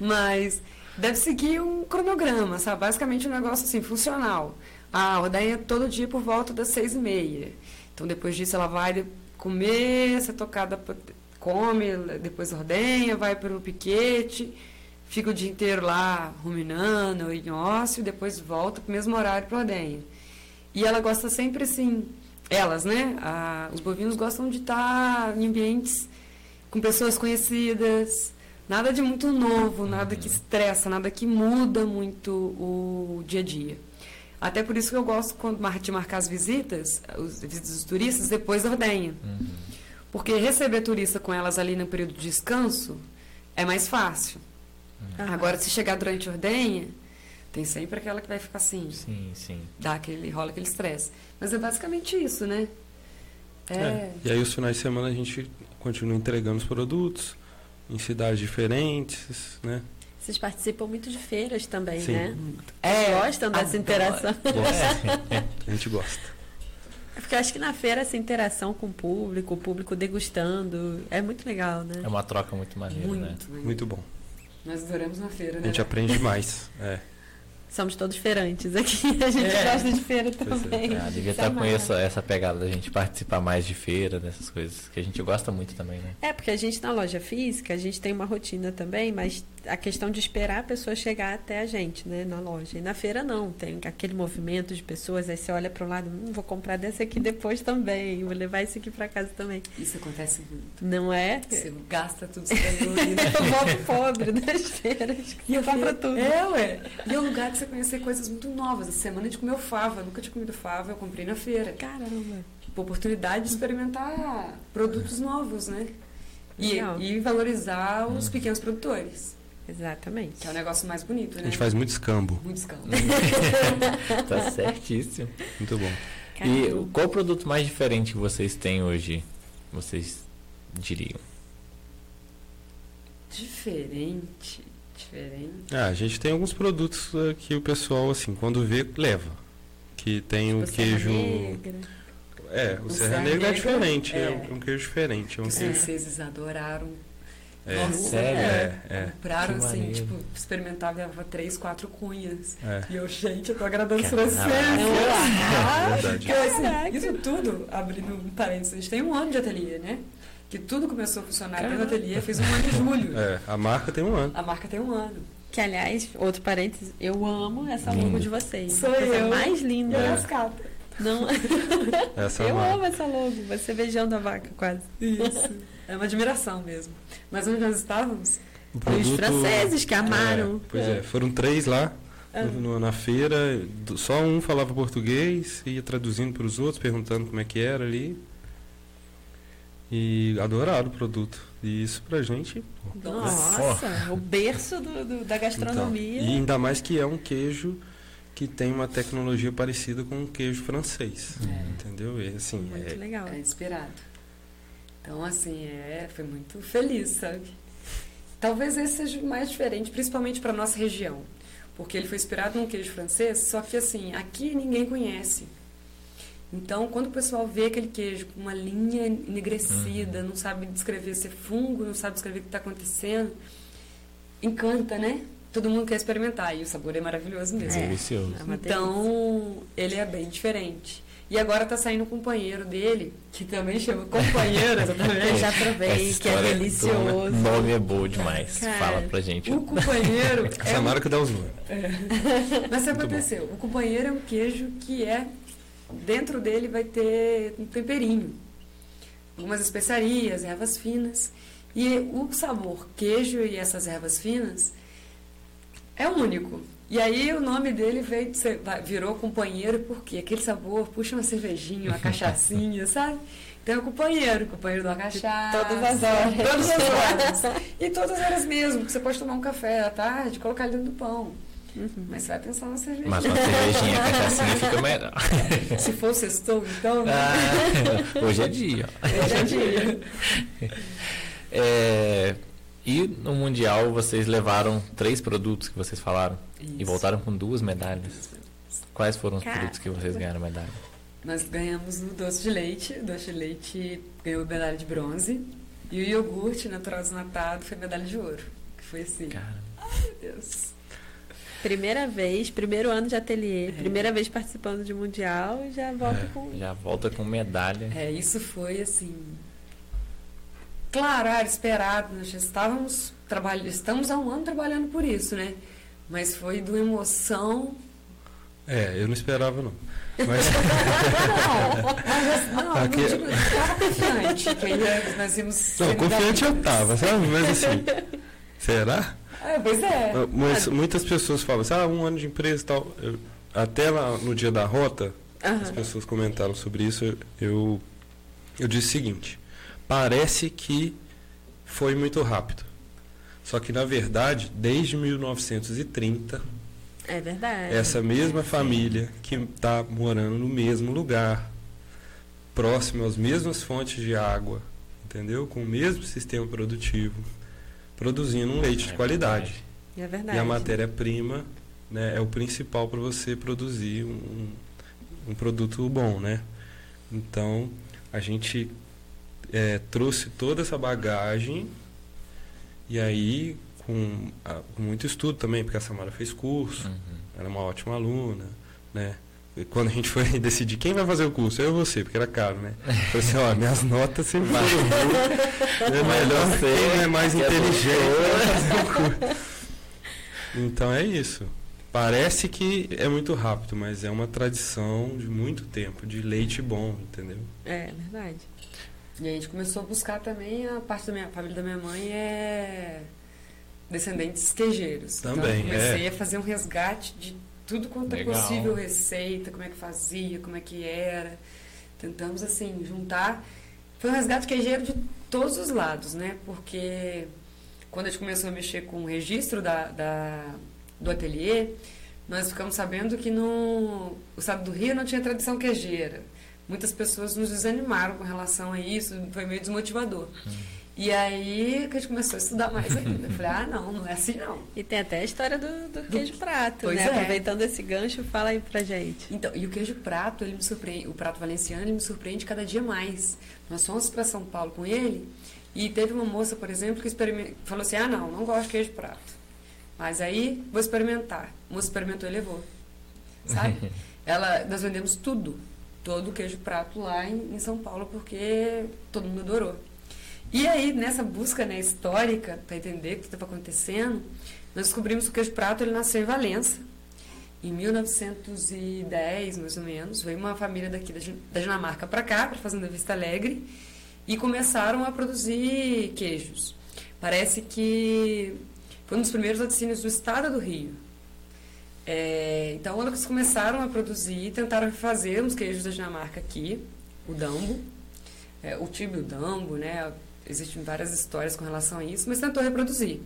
S4: Mas deve seguir um cronograma, sabe? Basicamente um negócio assim, funcional. A ordenha todo dia por volta das seis e meia. Então, depois disso, ela vai comer, ser tocada, pra- come, depois ordenha, vai para o piquete, fica o dia inteiro lá ruminando, em ócio, e depois volta para o mesmo horário para ordenha. E ela gosta sempre assim, elas, né? Os bovinos gostam de estar em ambientes com pessoas conhecidas, nada de muito novo, nada que estressa, nada que muda muito o dia a dia. Até por isso que eu gosto de marcar as visitas, os visitas dos turistas, depois da ordenha.
S2: Uhum.
S4: Porque receber turista com elas ali no período de descanso é mais fácil.
S1: Aham.
S4: Agora, se chegar durante a ordenha, tem sempre aquela que vai ficar assim,
S2: Sim, sim.
S4: dá aquele, rola aquele estresse. Mas é basicamente isso, né? É.
S3: E aí os finais de semana a gente continua entregando os produtos em cidades diferentes, né?
S1: Vocês participam muito de feiras também,
S3: Sim.
S1: né?
S4: É,
S1: Gostam dessa
S4: adoro.
S1: interação?
S3: Gosta. a gente gosta.
S1: É Porque eu acho que na feira essa interação com o público, o público degustando, é muito legal, né?
S2: É uma troca muito maneira, né?
S4: Muito, né?
S3: Muito bom.
S4: Nós adoramos na feira,
S3: A
S4: né?
S3: gente aprende mais. É.
S1: Somos todos feirantes aqui, a gente
S4: É.
S1: gosta de feira
S3: é.
S1: também.
S2: Devia
S1: Se
S2: estar com essa, essa pegada da gente participar mais de feira, dessas coisas, que a gente gosta muito também, né?
S1: É, porque a gente na loja física, a gente tem uma rotina também, mas a questão de esperar a pessoa chegar até a gente, né, na loja. E na feira não, tem aquele movimento de pessoas, aí você olha para o lado, hum, vou comprar dessa aqui depois também, vou levar isso aqui para casa também.
S4: Isso acontece muito.
S1: Não é?
S4: Você gasta tudo que você ali, né?
S1: Eu volto pobre das feiras,
S4: E eu
S1: compra
S4: falo,
S1: tudo.
S4: É, ué. E é um lugar de você conhecer coisas muito novas. Essa semana a gente comeu fava. Eu nunca tinha comido fava, eu comprei na feira.
S1: Caramba.
S4: Tipo, oportunidade de experimentar produtos novos, né? E, e valorizar os pequenos produtores,
S1: Exatamente.
S4: que é o negócio mais bonito, né?
S3: A gente faz muito escambo.
S4: muito escala.
S2: tá certíssimo.
S3: Muito bom.
S2: E
S1: Caramba.
S2: o- qual o produto mais diferente que vocês têm hoje, vocês diriam?
S4: Diferente. Diferente.
S3: Ah, a gente tem alguns produtos eh, que o pessoal, assim, quando vê, leva. Que tem o
S1: Tipo, Serra
S3: queijo.
S1: Negra.
S3: É, o,
S4: O
S3: Serra
S4: Serra
S3: Negra é
S4: Negra,
S3: diferente, é.
S4: é.
S3: um- um queijo diferente. É um
S4: Que os franceses adoraram.
S3: É,
S4: Nossa,
S2: sério?
S3: é, é,
S4: Compraram
S2: Que
S4: assim,
S2: maneiro.
S4: tipo, experimentava levava três, quatro cunhas.
S3: é.
S4: E eu, gente, eu tô agradando os
S2: Caraca.
S4: franceses.
S3: É verdade.
S4: Assim, isso tudo, abrindo um parênteses, a gente tem um ano de ateliê, né? Que tudo começou a funcionar dentro do
S2: Caraca.
S4: ateliê, fez um ano em julho.
S3: É, a marca tem um ano.
S4: A marca tem um ano.
S1: Que, aliás, outro parênteses, eu amo essa logo de vocês.
S4: Sou eu.
S1: mais
S4: E
S1: linda.
S3: É.
S1: Não,
S3: Essa é
S1: eu
S3: marca.
S1: amo essa logo. Você beijando a vaca, quase.
S4: Isso. É uma admiração mesmo. Mas onde nós estávamos?
S3: O
S1: E os franceses que amaram.
S3: É, pois é, foram três lá
S1: Ah.
S3: no- na feira. Só um falava português, ia traduzindo para os outros, perguntando como é que era ali. E adoraram o produto. E isso pra gente. pô,
S1: Nossa, o berço do, do- da gastronomia.
S3: então, e ainda mais que é um queijo que tem uma tecnologia parecida com um queijo francês.
S4: É.
S3: Entendeu? E assim,
S1: Muito
S3: é,
S1: legal.
S4: É inspirado. Então, assim, é, foi muito feliz, sabe? Talvez esse seja o mais diferente, principalmente para nossa região. Porque ele foi inspirado num queijo francês, só que, assim, aqui ninguém conhece. Então, quando o pessoal vê aquele queijo com uma linha enegrecida, não sabe descrever se é fungo, não sabe descrever o que está acontecendo, encanta, né? Todo mundo quer experimentar e o sabor é maravilhoso mesmo.
S2: É delicioso.
S1: É
S4: Então, ele é bem diferente. E agora tá saindo um companheiro dele, que também chama companheiro,
S1: Eu
S4: exatamente.
S1: já provei, que é delicioso.
S2: nome é boa demais.
S1: Cara,
S2: Fala pra gente.
S4: O companheiro é um
S3: Samara que dá os nomes.
S4: Mas o que
S3: Muito
S4: aconteceu? O companheiro é um queijo que é. Dentro dele vai ter um temperinho, algumas especiarias, ervas finas. E o sabor queijo e essas ervas finas é único. E aí o nome dele veio, virou companheiro porque aquele sabor puxa uma cervejinha, uma cachaçinha, sabe? Então é o companheiro, companheiro da cachaça.
S1: Todas as horas.
S4: Todas as horas. E todas elas mesmo, que você pode tomar um café à tarde e colocar ele dentro do pão. Mas você vai pensar na cervejinha.
S2: Mas uma cervejinha, cachaçinha fica melhor.
S4: Se for sextou, então, né?
S2: Ah, hoje é dia.
S4: Hoje é dia.
S2: É, e no Mundial vocês levaram três produtos que vocês falaram e
S4: Isso.
S2: voltaram com duas medalhas. Quais foram os produtos que vocês ganharam medalha?
S4: Nós ganhamos o doce de leite. O doce de leite ganhou medalha de bronze. E o iogurte natural desnatado foi medalha de ouro. Que foi assim.
S2: Cara,
S4: Meu Deus.
S1: Primeira vez, primeiro ano de ateliê, primeira vez participando de mundial e já volto
S3: É,
S1: com.
S2: já volta com medalha.
S4: É, isso foi assim. Claro, era esperado. Nós já estávamos trabalhando. Estamos há um ano trabalhando por isso, né? Mas foi de uma emoção.
S3: É, eu não esperava não. Mas
S4: Não, mas, não,
S3: Aqui-
S4: não digo, eu estava confiante que nós íamos.
S3: não, confiante eu
S4: medalhistas.
S3: tava, sabe? Mas assim, será?
S4: É, pois é.
S3: Mas
S4: Ah,
S3: muitas pessoas falam assim, ah, um ano de empresa e tal. Eu- até lá no dia da rota, as
S1: Aham.
S3: pessoas comentaram sobre isso, eu, eu disse o seguinte, parece que foi muito rápido. Só que, na verdade, desde 1930,
S1: É verdade.
S3: essa mesma família que está morando no mesmo lugar, próximo às mesmas fontes de água, entendeu? Com o mesmo sistema produtivo, produzindo um leite de
S2: É
S3: qualidade.
S1: É verdade.
S3: E a matéria-prima né, é o principal para você produzir um, um produto bom, né? Então, a gente é, trouxe toda essa bagagem e aí, com, a- com muito estudo também, porque a Samara fez curso,
S2: Uhum.
S3: ela é uma ótima aluna, né? E quando a gente foi decidir quem vai fazer o curso, eu e você, porque era caro, né? Eu falei assim, ó, minhas notas sempre foram boas, é melhor
S2: você
S3: quem é mais
S2: que é
S3: inteligente pra fazer o curso. Então é isso. Parece que é muito rápido, mas é uma tradição de muito tempo, de leite bom, entendeu?
S1: É verdade.
S4: E a gente começou a buscar também a parte da minha a família da minha mãe é descendentes queijeiros. então
S3: Também,
S4: eu comecei
S3: é.
S4: a fazer um resgate de tudo quanto é
S2: Legal.
S4: possível receita, como é que fazia, como é que era. Tentamos assim juntar. Foi um resgate queijeiro de todos os lados, né? Porque quando a gente começou a mexer com o registro da, da- do ateliê, nós ficamos sabendo que no o estado do Rio não tinha tradição queijeira. Muitas pessoas nos desanimaram com relação a isso, foi meio desmotivador. E aí que a gente começou a estudar mais ainda. Eu falei, ah, não, não é assim não.
S1: E tem até a história do, do queijo prato,
S4: Pois
S1: né?
S4: é.
S1: Aproveitando esse gancho, fala aí pra gente.
S4: Então, e o queijo prato, ele me surpreende, o prato valenciano, ele me surpreende cada dia mais. Nós fomos para São Paulo com ele e teve uma moça, por exemplo, que experimen- falou assim: "Ah, não, não gosto de queijo prato". Mas aí vou experimentar. A moça experimentou e levou. Sabe? Ela, nós vendemos tudo, todo o queijo prato lá em, em São Paulo porque todo mundo adorou. E aí, nessa busca né, histórica, para entender o que estava acontecendo, nós descobrimos que o queijo prato ele nasceu em Valença, em 1910, mais ou menos. Veio uma família daqui da Din- da Dinamarca para cá, para a Fazenda Vista Alegre, e começaram a produzir queijos. Parece que foi um dos primeiros laticínios do estado do Rio. É, então, quando eles começaram a produzir, tentaram fazer uns queijos da Dinamarca aqui, o Dambo, é, o Tibo e o Dambo, né? Existem várias histórias com relação a isso, mas tentou reproduzir.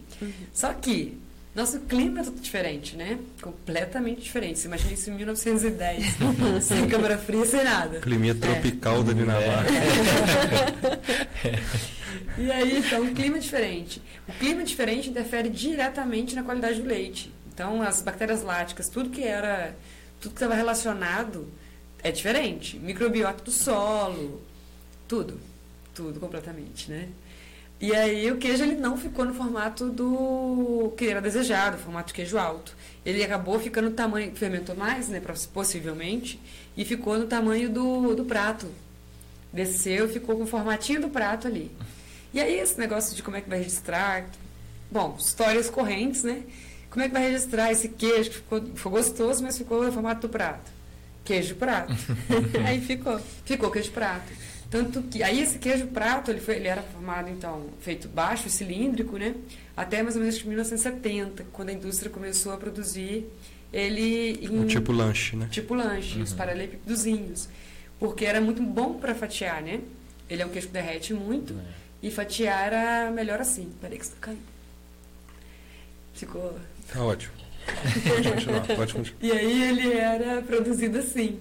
S4: Só que nosso clima é tudo diferente, né? Completamente diferente. Você imagina isso em 1910, sem câmara fria, sem nada.
S3: Clima tropical da Dinamarca.
S4: E aí, então, um clima diferente. O clima diferente interfere diretamente na qualidade do leite. Então, as bactérias láticas, tudo que era, tudo que estava relacionado é diferente. Microbiota do solo, tudo. Tudo completamente, né? E aí o queijo ele não ficou no formato do que era desejado, formato de queijo alto. Ele acabou ficando no tamanho, fermentou mais, né, possivelmente, e ficou no tamanho do, do prato. Desceu, ficou com o formatinho do prato ali. E aí esse negócio de como é que vai registrar, bom, histórias correntes, né? Como é que vai registrar esse queijo que ficou, ficou gostoso, mas ficou no formato do prato? Queijo prato.
S1: aí ficou.
S4: Ficou queijo prato. Tanto que aí esse queijo prato, ele, foi, ele era formado, então, feito baixo, cilíndrico, né? Até mais ou menos 1970, quando a indústria começou a produzir ele em...
S3: tipo lanche, né?
S4: Tipo lanche, uhum. os paralelepípedozinhos. Porque era muito bom para fatiar, né? Ele é um queijo que derrete muito. É. E fatiar era melhor assim. Peraí que você tá caindo. Ficou...
S3: Tá ótimo. Pode continuar, pode continuar.
S4: E aí ele era produzido assim.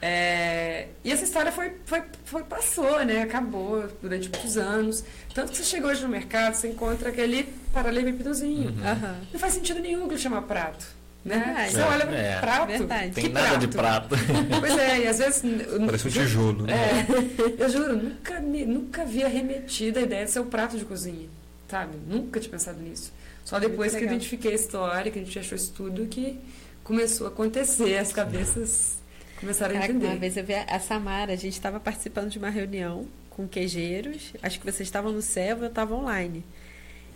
S4: É, e essa história foi, foi, foi, passou, né? Acabou durante muitos anos. Tanto que você chegou hoje no mercado, você encontra aquele paralelepípedozinho. Uhum. Não faz sentido nenhum que ele chama prato. Né? Você é, olha para é. prato.
S2: Verdade. Tem
S4: que
S2: nada
S4: prato?
S2: de prato.
S4: Pois é, e às vezes.
S3: Parece um tijolo, né?
S4: É, eu juro, nunca, nunca vi arremetida a ideia de ser um prato de cozinha. Sabe? Nunca tinha pensado nisso. Só depois que identifiquei a história, que a gente achou isso tudo, que começou a acontecer, as cabeças começaram Caraca, a entender.
S1: Uma vez eu vi a Samara, a gente estava participando de uma reunião com queijeiros, acho que vocês estavam no CEV, eu estava online.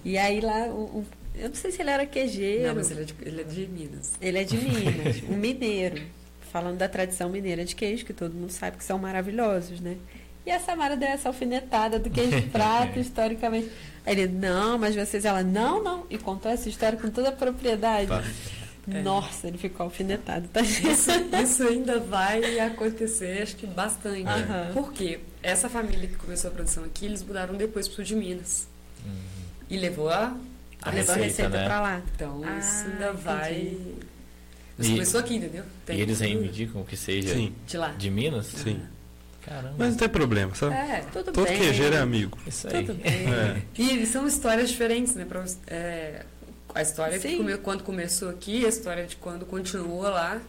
S1: E aí lá, eu não sei se ele era queijeiro.
S4: Não, mas ele é de, ele é de Minas.
S1: Ele é de Minas, um mineiro. Falando da tradição mineira de queijo, que todo mundo sabe que são maravilhosos, né? E a Samara deu essa alfinetada do queijo prato, historicamente. Aí ele, não, mas vocês, ela, não, não. E contou essa história com toda a propriedade. Tá. É. Nossa, ele ficou alfinetado, tá?
S4: Isso, isso ainda vai acontecer, acho que bastante. Uhum. Por quê? Essa família que começou a produção aqui, eles mudaram depois para o sul de Minas. Uhum. E levou a,
S1: a, receita, a receita
S2: né?
S1: para lá.
S4: Então, ah, isso ainda entendi. vai. Isso começou aqui, entendeu?
S2: Tem e eles reivindicam que seja Sim.
S4: de lá.
S2: De Minas?
S3: Sim. Caramba. Mas não tem problema, sabe?
S4: É,
S1: tudo
S3: Todo
S1: bem.
S3: queijeiro é amigo.
S1: Isso aí. Tudo bem.
S4: É. E são histórias diferentes, né? Pra, é, a história de come, quando começou aqui, a história de quando continuou lá.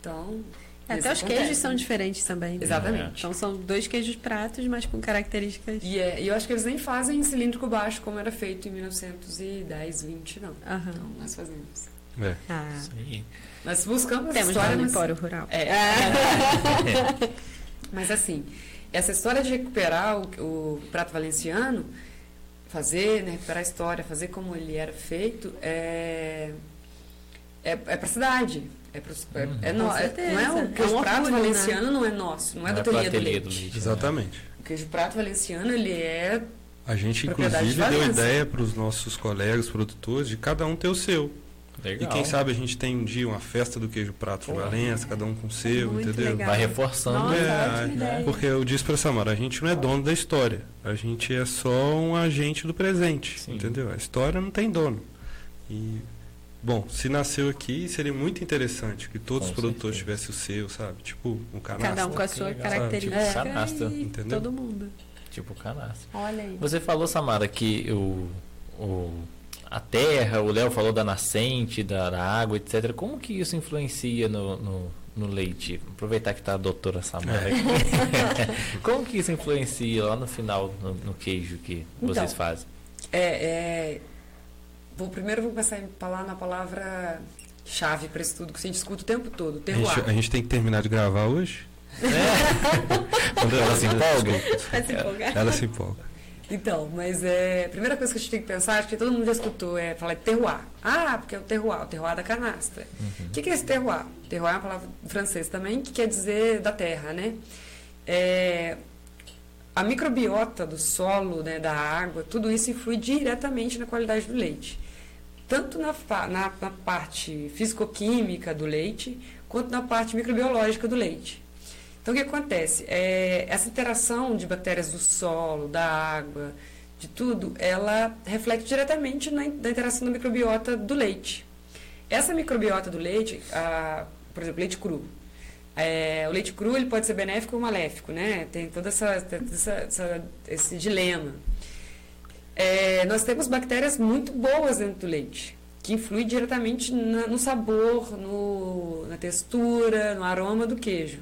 S4: Então.
S1: É, até os acontece, queijos são diferentes também. Né?
S4: Exatamente.
S1: Então são dois queijos pratos, mas com características.
S4: E, é, e eu acho que eles nem fazem cilíndrico baixo como era feito em 1910, 20, não. Uhum. Então nós fazemos.
S3: É.
S1: Ah.
S4: Nós buscamos
S1: Temos
S4: história,
S1: no
S4: mas...
S1: Empório Rural.
S4: É. mas assim, essa história de recuperar o, o prato valenciano, fazer, né, recuperar a história, fazer como ele era feito, é, é, é para a cidade. É, pro, é,
S1: uhum.
S4: é, no, é não é o queijo é um prato orgulho, valenciano né? não é nosso, não é, é do ateliê do leite. do leite.
S3: Exatamente.
S4: O queijo prato valenciano ele é
S3: a gente inclusive deu ideia para os nossos colegas produtores de cada um ter o seu. Legal. E quem sabe a gente tem um dia uma festa do queijo prato de Valença, cada um com o seu,
S1: Muito
S3: entendeu?
S1: Legal.
S2: Vai reforçando.
S1: Nossa,
S3: é, né? Porque eu disse para Samara, a gente não é dono da história. A gente é só um agente do presente, Sim. entendeu? A história não tem dono. E Bom, se nasceu aqui, seria muito interessante que todos com os produtores certeza. tivessem o seu, sabe? Tipo, um canastro.
S1: Cada um com a sua característica. Tipo,
S2: canastro.
S1: Entendeu? Todo mundo.
S2: Tipo canastro.
S1: Olha aí.
S2: Você falou, Samara, que o, o a terra, o Léo falou da nascente, da, da, água, etc. Como que isso influencia no, no, no leite? Aproveitar que está a doutora Samara é. aqui. Como que isso influencia lá no final, no, no queijo que então, vocês fazem?
S4: É, é, vou, primeiro vou começar a falar na palavra chave para isso tudo que a gente escuta o tempo todo, terroir.
S3: A gente, a gente tem que terminar de gravar hoje?
S2: É. Quando ela se
S1: empolga.
S3: Ela se empolga.
S4: Então, mas é, a primeira coisa que a gente tem que pensar, acho que todo mundo já escutou, é falar de terroir. Ah, porque é o terroir, o terroir da canastra. Uhum. O que, que é esse terroir? Terroir é uma palavra francesa também, que quer dizer da terra, né? É, a microbiota do solo, né, da água, tudo isso influi diretamente na qualidade do leite. Tanto na, na, na parte fisicoquímica do leite, quanto na parte microbiológica do leite. Então, o que acontece? É, essa interação de bactérias do solo, da água, de tudo, ela reflete diretamente na, na interação da microbiota do leite. Essa microbiota do leite, a, por exemplo, leite cru. É, o leite cru ele pode ser benéfico ou maléfico, né? Tem todo essa, essa, essa esse dilema. É, nós temos bactérias muito boas dentro do leite, que influi diretamente na- no sabor, no, na textura, no aroma do queijo.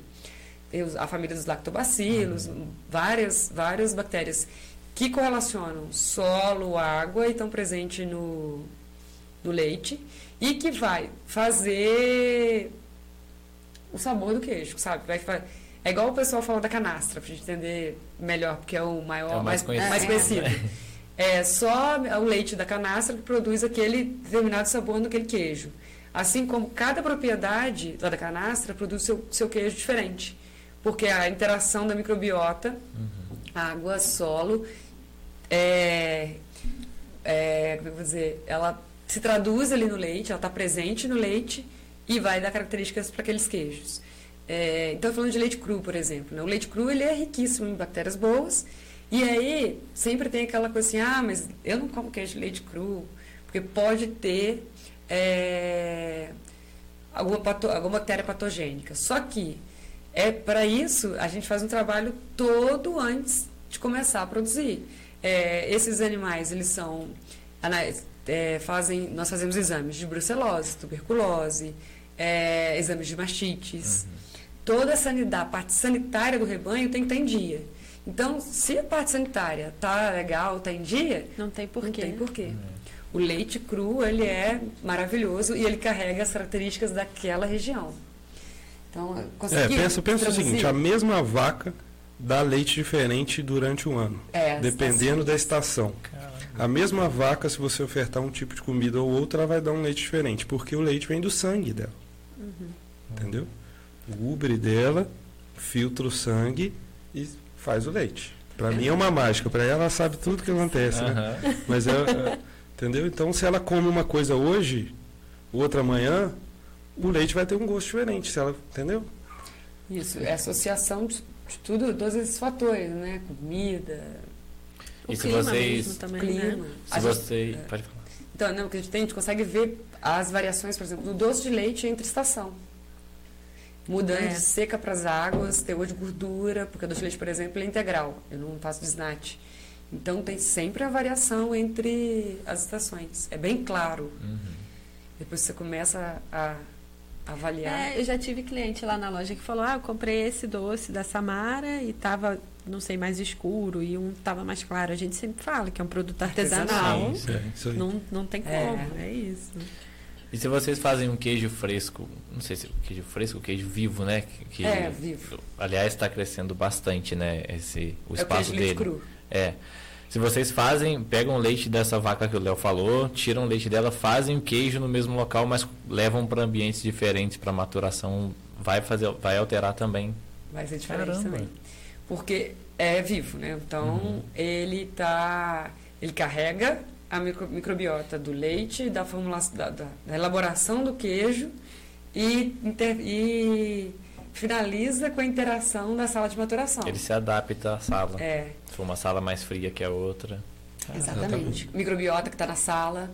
S4: A família dos lactobacilos, várias, várias bactérias que correlacionam solo, água e estão presentes no, no leite e que vai fazer o sabor do queijo, sabe? Vai, fa- é igual o pessoal fala da canastra, pra gente entender melhor, porque é o maior,
S2: É o mais conhecido.
S4: mais conhecido. É só o leite da canastra que produz aquele determinado sabor naquele queijo. Assim como cada propriedade lá da canastra produz seu, seu queijo diferente. Porque a interação da microbiota, água, solo, é, é, como eu vou dizer, ela se traduz ali no leite, ela está presente no leite e vai dar características para aqueles queijos. É, então, falando de leite cru, por exemplo. Né? O leite cru ele é riquíssimo em bactérias boas. E aí, sempre tem aquela coisa assim, ah, mas eu não como queijo de leite cru, porque pode ter é, alguma, pato- alguma bactéria patogênica. Só que, é para isso, a gente faz um trabalho todo antes de começar a produzir. É, esses animais, eles são... é, fazem, nós fazemos exames de brucelose, tuberculose, é, exames de mastites. Toda a sanidade, a parte sanitária do rebanho tem que estar em dia. Então, se a parte sanitária está legal, está em dia,
S1: Não tem porquê.
S4: não tem porquê. O leite cru, ele é maravilhoso e ele carrega as características daquela região. Então,
S3: É, pensa, pensa o seguinte, a mesma vaca dá leite diferente durante o ano,
S4: É,
S3: dependendo da estação. A mesma vaca, se você ofertar um tipo de comida ou outra, ela vai dar um leite diferente, porque o leite vem do sangue dela. Entendeu? O ubre dela filtra o sangue e faz o leite. Para mim é uma mágica, para ela ela sabe tudo que acontece, né?
S2: Aham.
S3: Mas é, é- entendeu? Então, se ela come uma coisa hoje, outra amanhã, o leite vai ter um gosto diferente, se ela, entendeu?
S4: Isso, é associação de, de tudo, todos esses fatores, né? Comida,
S1: O
S2: E se
S1: clima
S2: vocês-
S1: mesmo também,
S4: clima.
S1: né?
S4: A
S2: Se
S4: gente-
S2: você.
S4: é.
S2: Pode falar.
S4: Então, não, porque a gente, tem, a gente consegue ver as variações, por exemplo, do doce de leite entre estação. Mudando
S1: É.
S4: de seca para as águas, teor de gordura, porque o doce de leite, por exemplo, é integral. Eu não faço desnate. Então, tem sempre a variação entre as estações. É bem claro.
S2: Uhum.
S4: Depois você começa a avaliar.
S1: É, eu já tive cliente lá na loja que falou: Ah, eu comprei esse doce da Samara e tava, não sei, mais escuro e um tava mais claro. A gente sempre fala que é um produto artesanal.
S2: Sim, sim.
S3: É, isso aí.
S1: Não, não tem
S4: É.
S1: como, é isso.
S2: E se vocês fazem um queijo fresco, não sei se queijo fresco, queijo vivo, né? Que, que-
S4: É, vivo.
S2: Aliás, está crescendo bastante, né? Esse, o
S4: é o
S2: espaço
S4: queijo
S2: dele.
S4: cru.
S2: É. Se vocês fazem, pegam o leite dessa vaca que o Léo falou, tiram o leite dela, fazem o queijo no mesmo local, mas levam para ambientes diferentes para maturação, vai fazer, vai alterar também.
S4: Vai ser diferente
S2: Caramba.
S4: também. Porque é vivo, né? Então,
S2: Uhum.
S4: ele tá. Ele carrega a micro- microbiota do leite, da formulação, da, da- da elaboração do queijo e, inter- e finaliza com a interação da sala de maturação.
S2: Ele se adapta à sala.
S4: É,
S2: Se for uma sala mais fria que a outra.
S4: exatamente. Microbiota que está na sala.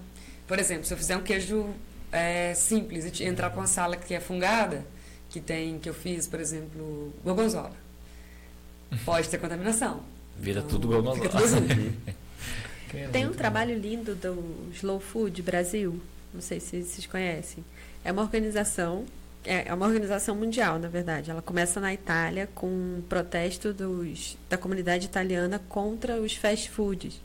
S4: Por exemplo, se eu fizer um queijo é, simples e entrar com uma sala que é fungada, que tem, que eu fiz, por exemplo, gorgonzola, pode ter contaminação.
S2: Vira
S4: Então,
S2: tudo gorgonzola.
S4: Junto.
S1: Tem um trabalho lindo do Slow Food Brasil, não sei se vocês conhecem. É uma organização, é é uma organização mundial, na verdade. Ela começa na Itália com um protesto dos, da comunidade italiana contra os fast foods.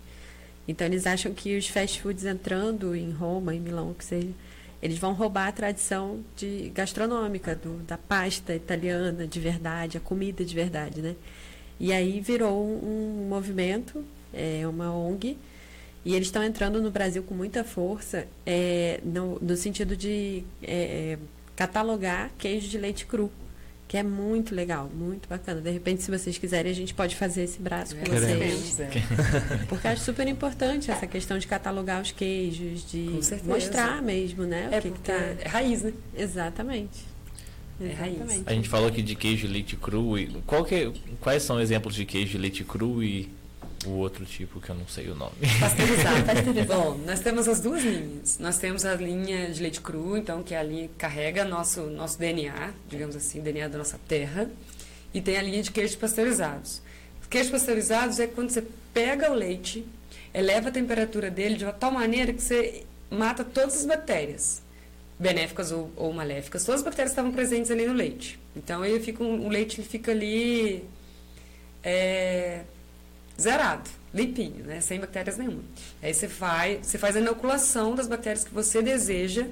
S1: Então eles acham que os fast foods entrando em Roma, em Milão, o que seja, eles vão roubar a tradição de gastronômica do, da pasta italiana de verdade, a comida de verdade, né? E aí virou um, um movimento, é uma ONG, e eles estão entrando no Brasil com muita força é, no, no sentido de é, é, catalogar queijo de leite cru, que é muito legal, muito bacana. De repente, se vocês quiserem, a gente pode fazer esse braço com
S3: Queremos.
S1: vocês.
S4: É.
S1: Porque acho super importante essa questão de catalogar os queijos, de mostrar mesmo, né?
S4: É
S1: o que, que tá.
S4: é raiz, né?
S1: Exatamente.
S4: É.
S1: Exatamente.
S2: A gente falou aqui de queijo de leite cru. E qual que é- quais são exemplos de queijo de leite cru e o outro tipo que eu não sei o nome?
S4: Pasteurizado. Bom, nós temos as duas linhas. Nós temos a linha de leite cru, então, que é a linha que carrega nosso, nosso DNA, digamos assim, DNA da nossa terra. E tem a linha de queijos pasteurizados. Os queijos pasteurizados é quando você pega o leite, eleva a temperatura dele de uma tal maneira que você mata todas as bactérias, benéficas ou, ou maléficas. Todas as bactérias estavam presentes ali no leite. Então ele fica, um- o leite ele fica ali é, zerado, limpinho, né? sem bactérias nenhuma. Aí você faz, você faz a inoculação das bactérias que você deseja,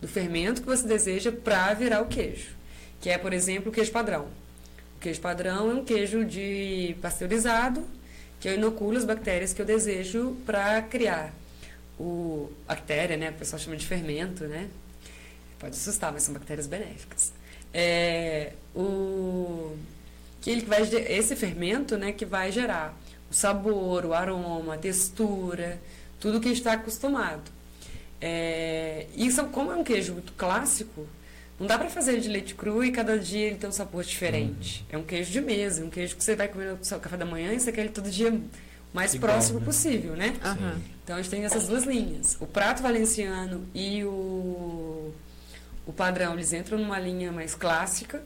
S4: do fermento que você deseja para virar o queijo. Que é, por exemplo, o queijo padrão. O queijo padrão é um queijo de pasteurizado, que eu inoculo as bactérias que eu desejo para criar o bactéria, né? O pessoal chama de fermento, né? Pode assustar, mas são bactérias benéficas. É, o que ele vai esse fermento, né, que vai gerar o sabor, o aroma, a textura, tudo que a gente está acostumado. É, são- como é um queijo muito clássico, não dá para fazer de leite cru e cada dia ele tem um sabor diferente. É um queijo de mesa, um queijo que você vai comer no seu café da manhã e você quer ele todo dia o mais
S2: Igual,
S4: próximo
S2: né?
S4: possível, né?
S1: Aham.
S4: Então a gente tem essas duas linhas. O prato valenciano e o, o padrão, eles entram numa linha mais clássica.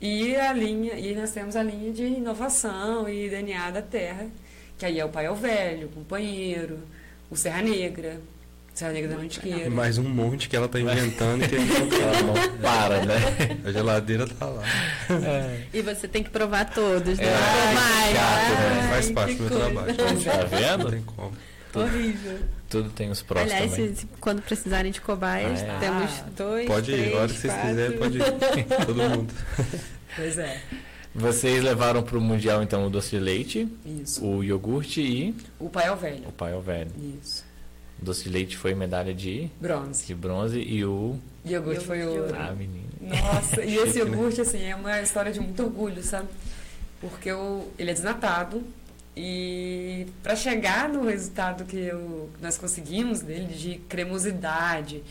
S4: E a linha, e nós temos a linha de inovação e DNA da terra, que aí é o pai ao velho, o companheiro, o Serra Negra, Serra Negra da Mantiqueira.
S3: Mais um monte que ela tá inventando que
S2: não para, né?
S3: a geladeira tá lá.
S1: E você tem que provar todos, né?
S2: É,
S1: Ai,
S2: chato, né?
S1: ai,
S3: Faz parte do meu
S1: coisa.
S3: trabalho.
S2: Tá
S3: Não
S2: vendo?
S3: tem como.
S1: Horrível.
S2: Tudo tem os prós
S1: Aliás,
S2: também.
S1: se- se- quando precisarem de cobaias,
S2: Ah, é.
S1: temos dois,
S3: Pode ir,
S1: três,
S3: a hora que vocês quiserem, pode ir. Todo mundo.
S4: Pois é,
S2: Vocês levaram pro Mundial, então, o doce de leite,
S4: isso.
S2: o iogurte e
S4: O pai ao velho.
S2: o pai ao velho.
S4: Isso.
S2: O doce de leite foi medalha de,
S4: Bronze.
S2: de bronze e o...
S4: Iogurte foi ouro.
S2: Ah, menino.
S4: Nossa, e esse
S3: né?
S4: iogurte, assim, é uma história de muito orgulho, sabe? Porque eu, ele é desnatado e para chegar no resultado que eu, nós conseguimos dele, de cremosidade,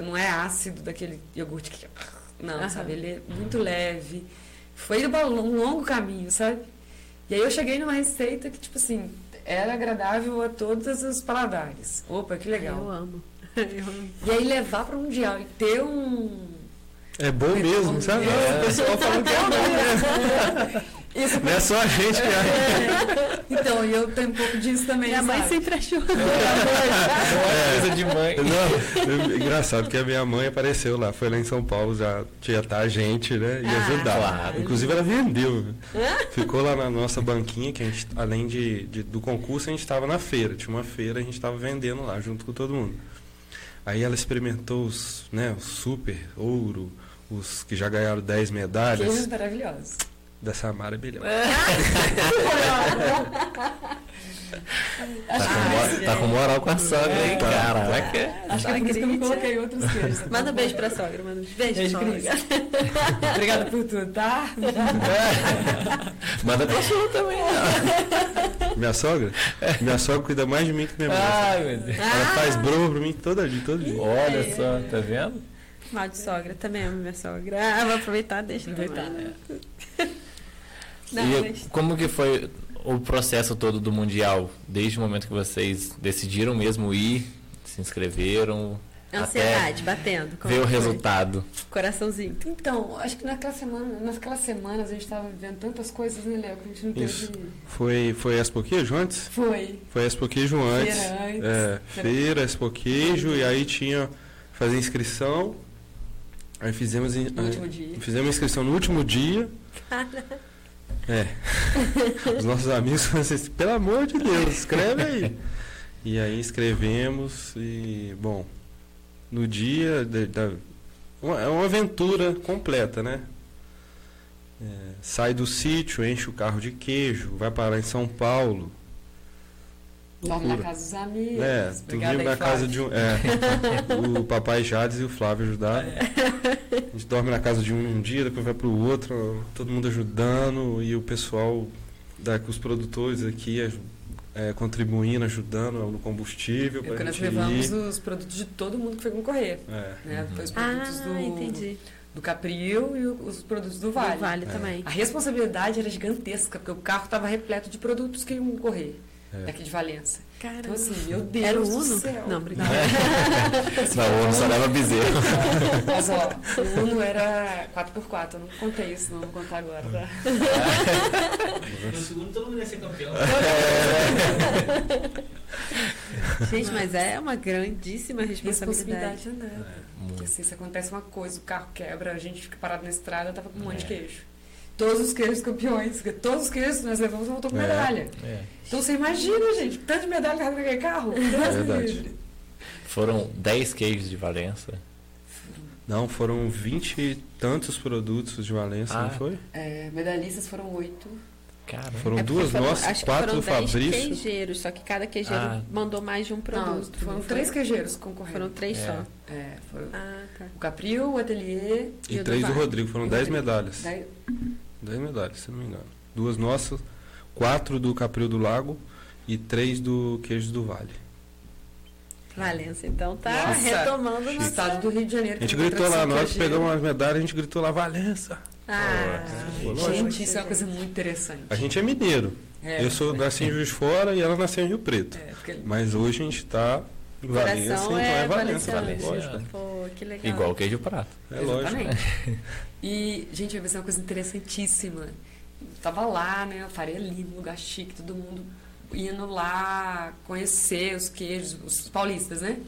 S4: não é ácido daquele iogurte que... Não,
S1: Aham.
S4: sabe? Ele é muito leve. Foi um longo caminho, sabe? E aí eu cheguei numa receita que, tipo assim, era agradável a todos os paladares. Opa, que legal.
S1: Eu amo. Eu amo.
S4: E aí levar para o mundial e ter um
S3: É bom mesmo, sabe?
S4: É.
S3: O pessoal falando que é bom mesmo.
S4: Isso
S3: Não é só a gente que acha.
S4: Então, e eu tenho um pouco disso também,
S1: Minha mãe
S4: sabe?
S1: sempre achou.
S2: É coisa de mãe.
S3: Não, é engraçado que a minha mãe apareceu lá, foi lá em São Paulo, já tinha tá a gente, né? E
S1: Ah,
S3: ajudar.
S2: claro.
S3: Inclusive ela vendeu. Ficou lá na nossa banquinha, que a gente, além de, de- do concurso, a gente estava na feira. Tinha uma feira, a gente estava vendendo lá junto com todo mundo. Aí ela experimentou os, né, os super ouro, os que já ganharam 10 medalhas.
S4: Queijos maravilhosos.
S3: Da Samara Bilhão.
S2: Tá com, tá com moral com a sogra, hein? Caraca.
S4: Acho que é por isso que eu não coloquei outros queijos.
S1: Manda um beijo pra sogra, manda um beijo,
S4: Beijo,
S1: sogra.
S4: Cris. Obrigada por tudo, tá?
S2: Manda pra sua também.
S3: Minha sogra? Minha sogra cuida mais de mim que minha mãe.
S2: Ai, meu Deus.
S3: Ela faz broma pra mim todo dia, todo dia.
S2: Olha só, tá vendo?
S1: Mal de sogra, também amo minha sogra. Ah, vou aproveitar, deixa
S4: Aproveitar,
S1: também.
S4: né?
S1: Não,
S2: e
S1: mas-
S2: como que foi o processo todo do Mundial? Desde o momento que vocês decidiram mesmo ir, se inscreveram,
S1: Ansiedade, batendo.
S2: ver o
S1: foi?
S2: resultado.
S1: Coraçãozinho.
S4: Então, acho que naquela semana, naquelas semanas a gente tava vivendo tantas coisas, né, Léo? Que a gente não teve.
S3: Isso. Foi, foi Expo Queijo antes?
S4: Foi.
S3: Foi Expo Queijo antes.
S4: Feira antes.
S3: É, feira, Expo Queijo, e aí tinha fazer inscrição. Aí fizemos, in-
S4: No
S3: eh,
S4: último dia.
S3: fizemos inscrição no último dia. É. Os nossos amigos falaram assim, pelo amor de Deus, escreve aí. E aí escrevemos e, bom, no dia da. uma- É uma aventura completa, né? É, sai do sítio, enche o carro de queijo, vai parar em São Paulo.
S4: Dorme na casa dos amigos.
S3: É, dormimos
S4: aí,
S3: na casa de um. É, o papai Jades e o Flávio ajudaram. A gente dorme na casa de um um dia, depois vai pro outro, todo mundo ajudando e o pessoal, da, os produtores aqui é, contribuindo, ajudando no combustível.
S4: É porque nós
S3: gente
S4: levamos
S3: ir.
S4: os produtos de todo mundo que foi concorrer.
S3: É.
S4: Né? Foi os
S1: Ah,
S4: produtos do,
S1: entendi.
S4: do Capril e os produtos do Vale.
S1: Do vale
S3: É.
S1: também.
S4: A responsabilidade era gigantesca, porque o carro estava repleto de produtos que iam correr
S3: É.
S4: daqui de Valença.
S1: Caramba.
S4: Então, assim, meu Deus
S1: Era o
S4: do
S1: Uno?
S4: céu.
S1: Não, obrigada.
S2: Não, o homem só leva bezerro.
S4: Mas, ó, o Uno era 4x4. Eu não contei isso, não vou contar agora, tá?
S5: No segundo todo mundo ia ser campeão.
S1: Gente, mas é uma grandíssima responsabilidade.
S4: Responsabilidade andada. Porque assim, se acontece uma coisa, o carro quebra, a gente fica parado na estrada, tava com um monte de queijo. Todos os queijos campeões, todos os queijos que nós levamos voltou com
S3: É.
S4: medalha.
S2: É.
S4: Então você imagina, gente, tanto de medalha carregado naquele carro. Me
S3: verdade.
S4: livre.
S2: Foram 10 queijos de Valença.
S3: Não, foram 20 e tantos produtos de Valença,
S2: Ah.
S3: não foi?
S4: É, medalhistas foram oito.
S2: Caramba.
S3: Foram
S1: É
S3: duas
S1: foram-
S3: nossas,
S1: acho que
S3: quatro
S1: foram
S3: do
S1: 10
S3: Fabrício.
S1: queijeiros, só que cada queijeiro
S2: Ah.
S1: mandou mais de um
S4: Não,
S1: produto.
S4: foram
S1: não foi?
S4: três queijeiros concorrendo.
S1: Foram três
S2: É.
S1: só.
S4: É, foram
S1: Ah, tá.
S4: o Capril, o Atelier
S3: E
S1: E o do
S3: três do
S1: Vale.
S3: Rodrigo, foram
S4: o
S3: 10
S4: Rodrigo.
S3: medalhas.
S4: Daí-
S3: 10 medalhas, se não me engano. Duas nossas, quatro do Capril do Lago e três do Queijo do Vale.
S1: Valença, então tá
S4: Nossa,
S1: retomando
S4: O estado do Rio de Janeiro.
S3: A gente
S4: uma
S3: gritou lá,
S4: queijeira.
S3: pegamos umas medalhas, a gente gritou lá, Valença.
S1: Ah,
S3: Pô, lógico.
S4: Gente, isso é uma coisa muito interessante.
S3: A gente é mineiro.
S4: É,
S3: Eu sou nasci em Juiz de Fora e ela nasceu em Rio Preto.
S4: é, porque
S3: Mas hoje a gente está
S1: coração
S3: então
S1: é
S3: é Valença.
S1: valenciano.
S3: Lógico.
S1: Pô, que legal.
S2: Igual o queijo prato.
S3: É lógico.
S4: Exatamente. E, gente, vai ser uma coisa interessantíssima. Tava lá, né? Faria ali, num lugar chique, todo mundo indo lá conhecer os queijos, os paulistas, né?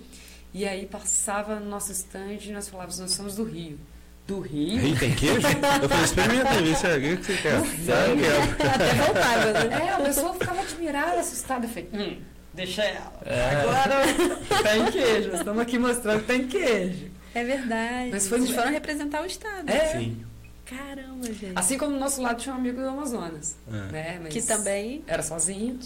S4: E aí passava no nosso stand e nós falávamos, nós somos do Rio. Do Rio?
S3: Rio tem queijo? Eu falei, experimenta aí, se é o que você quer. É?
S1: Até voltava, né?
S4: É, a pessoa ficava admirada, assustada. Eu falei, hum, deixa ela.
S2: É.
S4: Agora tem queijo. Nós estamos aqui mostrando que tem queijo.
S1: É verdade.
S4: Mas foi-
S1: Vocês foram representar o estado.
S4: É.
S3: Sim.
S1: Caramba, gente.
S4: Assim como do nosso lado tinha um amigo do Amazonas.
S3: É.
S4: Né? Mas
S1: Que também...
S4: Era sozinho.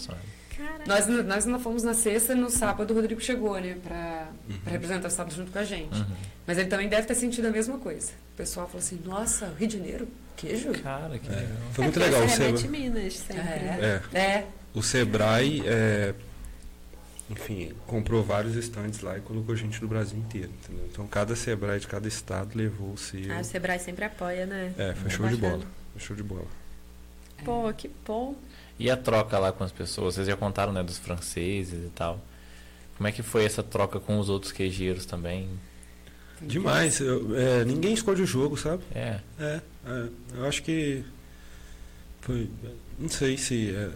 S1: Caraca.
S4: Nós, nós ainda fomos na sexta, no sábado o Rodrigo chegou, né, pra, pra representar o estado junto com a gente.
S2: Uhum.
S4: Mas ele também deve ter sentido a mesma coisa. O pessoal falou assim, nossa, Rio de Janeiro, queijo?
S2: Cara, que
S3: É.
S2: legal.
S3: Foi muito
S1: É,
S3: legal. O, Seba,
S1: Minas sempre. né?
S3: É.
S4: É,
S3: o Sebrae, é, enfim, comprou vários estandes lá e colocou gente do Brasil inteiro. Entendeu? Então cada Sebrae de cada estado levou o seu.
S1: Ah, o Sebrae sempre apoia, né?
S3: É, foi
S1: É
S3: show de bola. Foi show de bola.
S1: Pô, que bom.
S2: E a troca lá com as pessoas? Vocês já contaram, né, dos franceses e tal. Como é que foi essa troca com os outros queijeiros também?
S3: Demais. Eu- é, ninguém escolhe o jogo, sabe?
S2: É.
S3: É, é, eu acho que foi, não sei se é,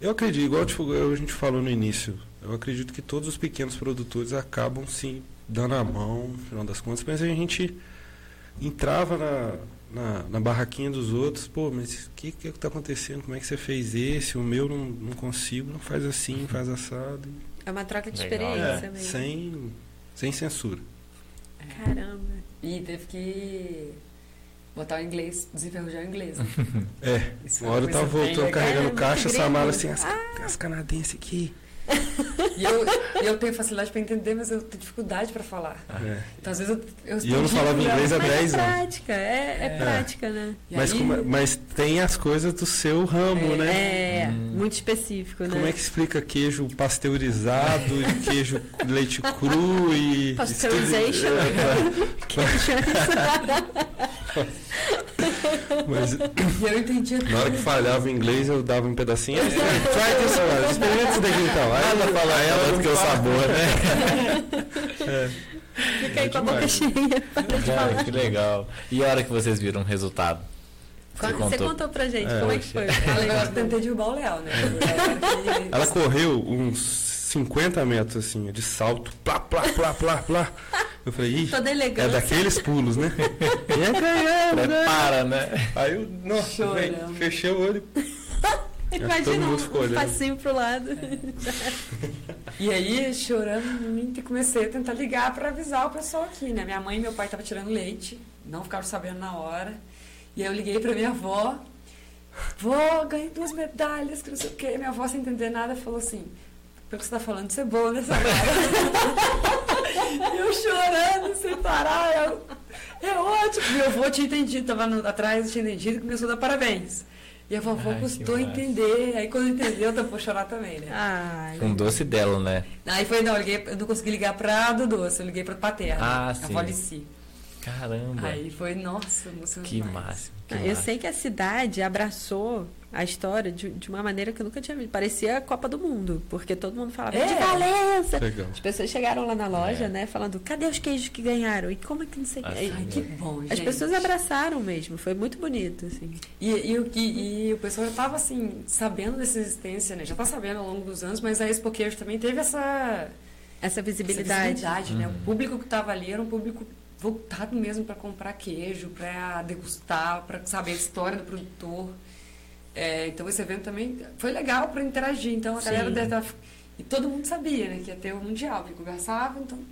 S3: eu acredito, igual tipo, a gente falou no início, eu acredito que todos os pequenos produtores acabam sim dando a mão, no final das contas, mas a gente entrava na, na, na barraquinha dos outros, pô, mas o que que está acontecendo? Como é que você fez esse? O meu não, não consigo, não faz assim, faz assado.
S1: É uma troca de
S2: Legal,
S1: experiência
S3: É,
S1: mesmo.
S3: sem, sem censura.
S1: Caramba.
S4: E teve que botar o inglês, desenferrujar o inglês. né?
S3: É,
S4: Isso
S3: uma hora eu tava voltando carregando
S1: É,
S3: caixa, Samara assim, as, as canadenses aqui.
S4: E eu, eu tenho facilidade para entender, mas eu tenho dificuldade para falar.
S3: É.
S4: Então, às vezes, eu, eu
S3: E eu não falava inglês há
S1: Mas
S3: 10
S1: é
S3: anos.
S1: prática, é, é prática, né?
S4: E
S3: Mas,
S4: aí-
S3: como é- mas tem as coisas do seu ramo, né?
S1: É,
S2: Hum.
S1: muito específico, né?
S3: Como é que explica queijo pasteurizado e queijo leite cru e.
S1: Pasteurization.
S3: Mas
S4: E eu entendia
S3: na hora que falhava o inglês, eu dava um pedacinho. "Ah, Try this one, experimenta isso daqui então. Aí ela fala, aí ela
S2: que o sabor, né?
S3: É.
S1: Fica aí
S3: É
S1: com a boca cheia.
S2: Cara, que legal. E a hora que vocês viram o resultado?
S1: Você contou, pra gente
S3: É.
S1: como é que foi.
S4: Eu tentei derrubar o Léo, né?
S3: Ela correu uns 50 metros assim, de salto, plá, plá, plá, plá, plá. Eu falei, ih,
S1: Toda
S3: é daqueles pulos, né? E é ganhando, né?
S2: Prepara, né?
S3: Aí eu, nossa, velho, fechei o olho.
S1: Imagina um, passinho pro lado.
S4: E aí, chorando muito, comecei a tentar ligar para avisar o pessoal aqui, né? Minha mãe e meu pai estavam tirando leite, não ficaram sabendo na hora. E aí eu liguei para minha avó, vó, ganhei duas medalhas, que não sei o quê. Minha avó, sem entender nada, falou assim, pelo que você tá falando, você é boa nessa hora. eu chorando, sem parar, eu, é ótimo. Meu avô tinha entendido, tava no- atrás, tinha entendido e começou a dar parabéns. E a vovó
S2: Ai,
S4: custou a entender, aí quando entendeu, eu vou chorar também, né?
S1: Ai,
S2: Um doce dela, né?
S4: Aí foi, não, eu, liguei, eu não consegui ligar pra Dudu, eu liguei pra Paterna.
S2: Ah,
S4: a
S2: sim.
S4: avó Lici.
S2: Caramba.
S4: Aí foi, nossa, emocionante.
S2: que
S4: demais.
S2: máximo. Que
S1: eu sei que a cidade abraçou a história de, de uma maneira que eu nunca tinha visto. Parecia a Copa do Mundo, porque todo mundo falava
S4: É.
S1: de Valença.
S3: Legal.
S1: As pessoas chegaram lá na loja,
S2: É.
S1: né, falando, cadê os queijos que ganharam? E como é que não sei?
S2: Assim,
S4: Ai, que bom, gente.
S1: As pessoas abraçaram mesmo, foi muito bonito, assim.
S4: E, e, o- e, e o pessoal já tava, assim, sabendo dessa existência, né? Já tá sabendo ao longo dos anos, mas a Expo Queijo também teve essa,
S1: Essa
S4: essa
S1: visibilidade.
S4: visibilidade, né?
S2: Uhum.
S4: O público que estava ali era um público voltado mesmo para comprar queijo, para degustar, para saber a história do produtor. É, então esse evento também foi legal para interagir. Então a
S2: Sim.
S4: galera deve estar- e todo mundo sabia, né, que ia ter o mundial, que conversava, então o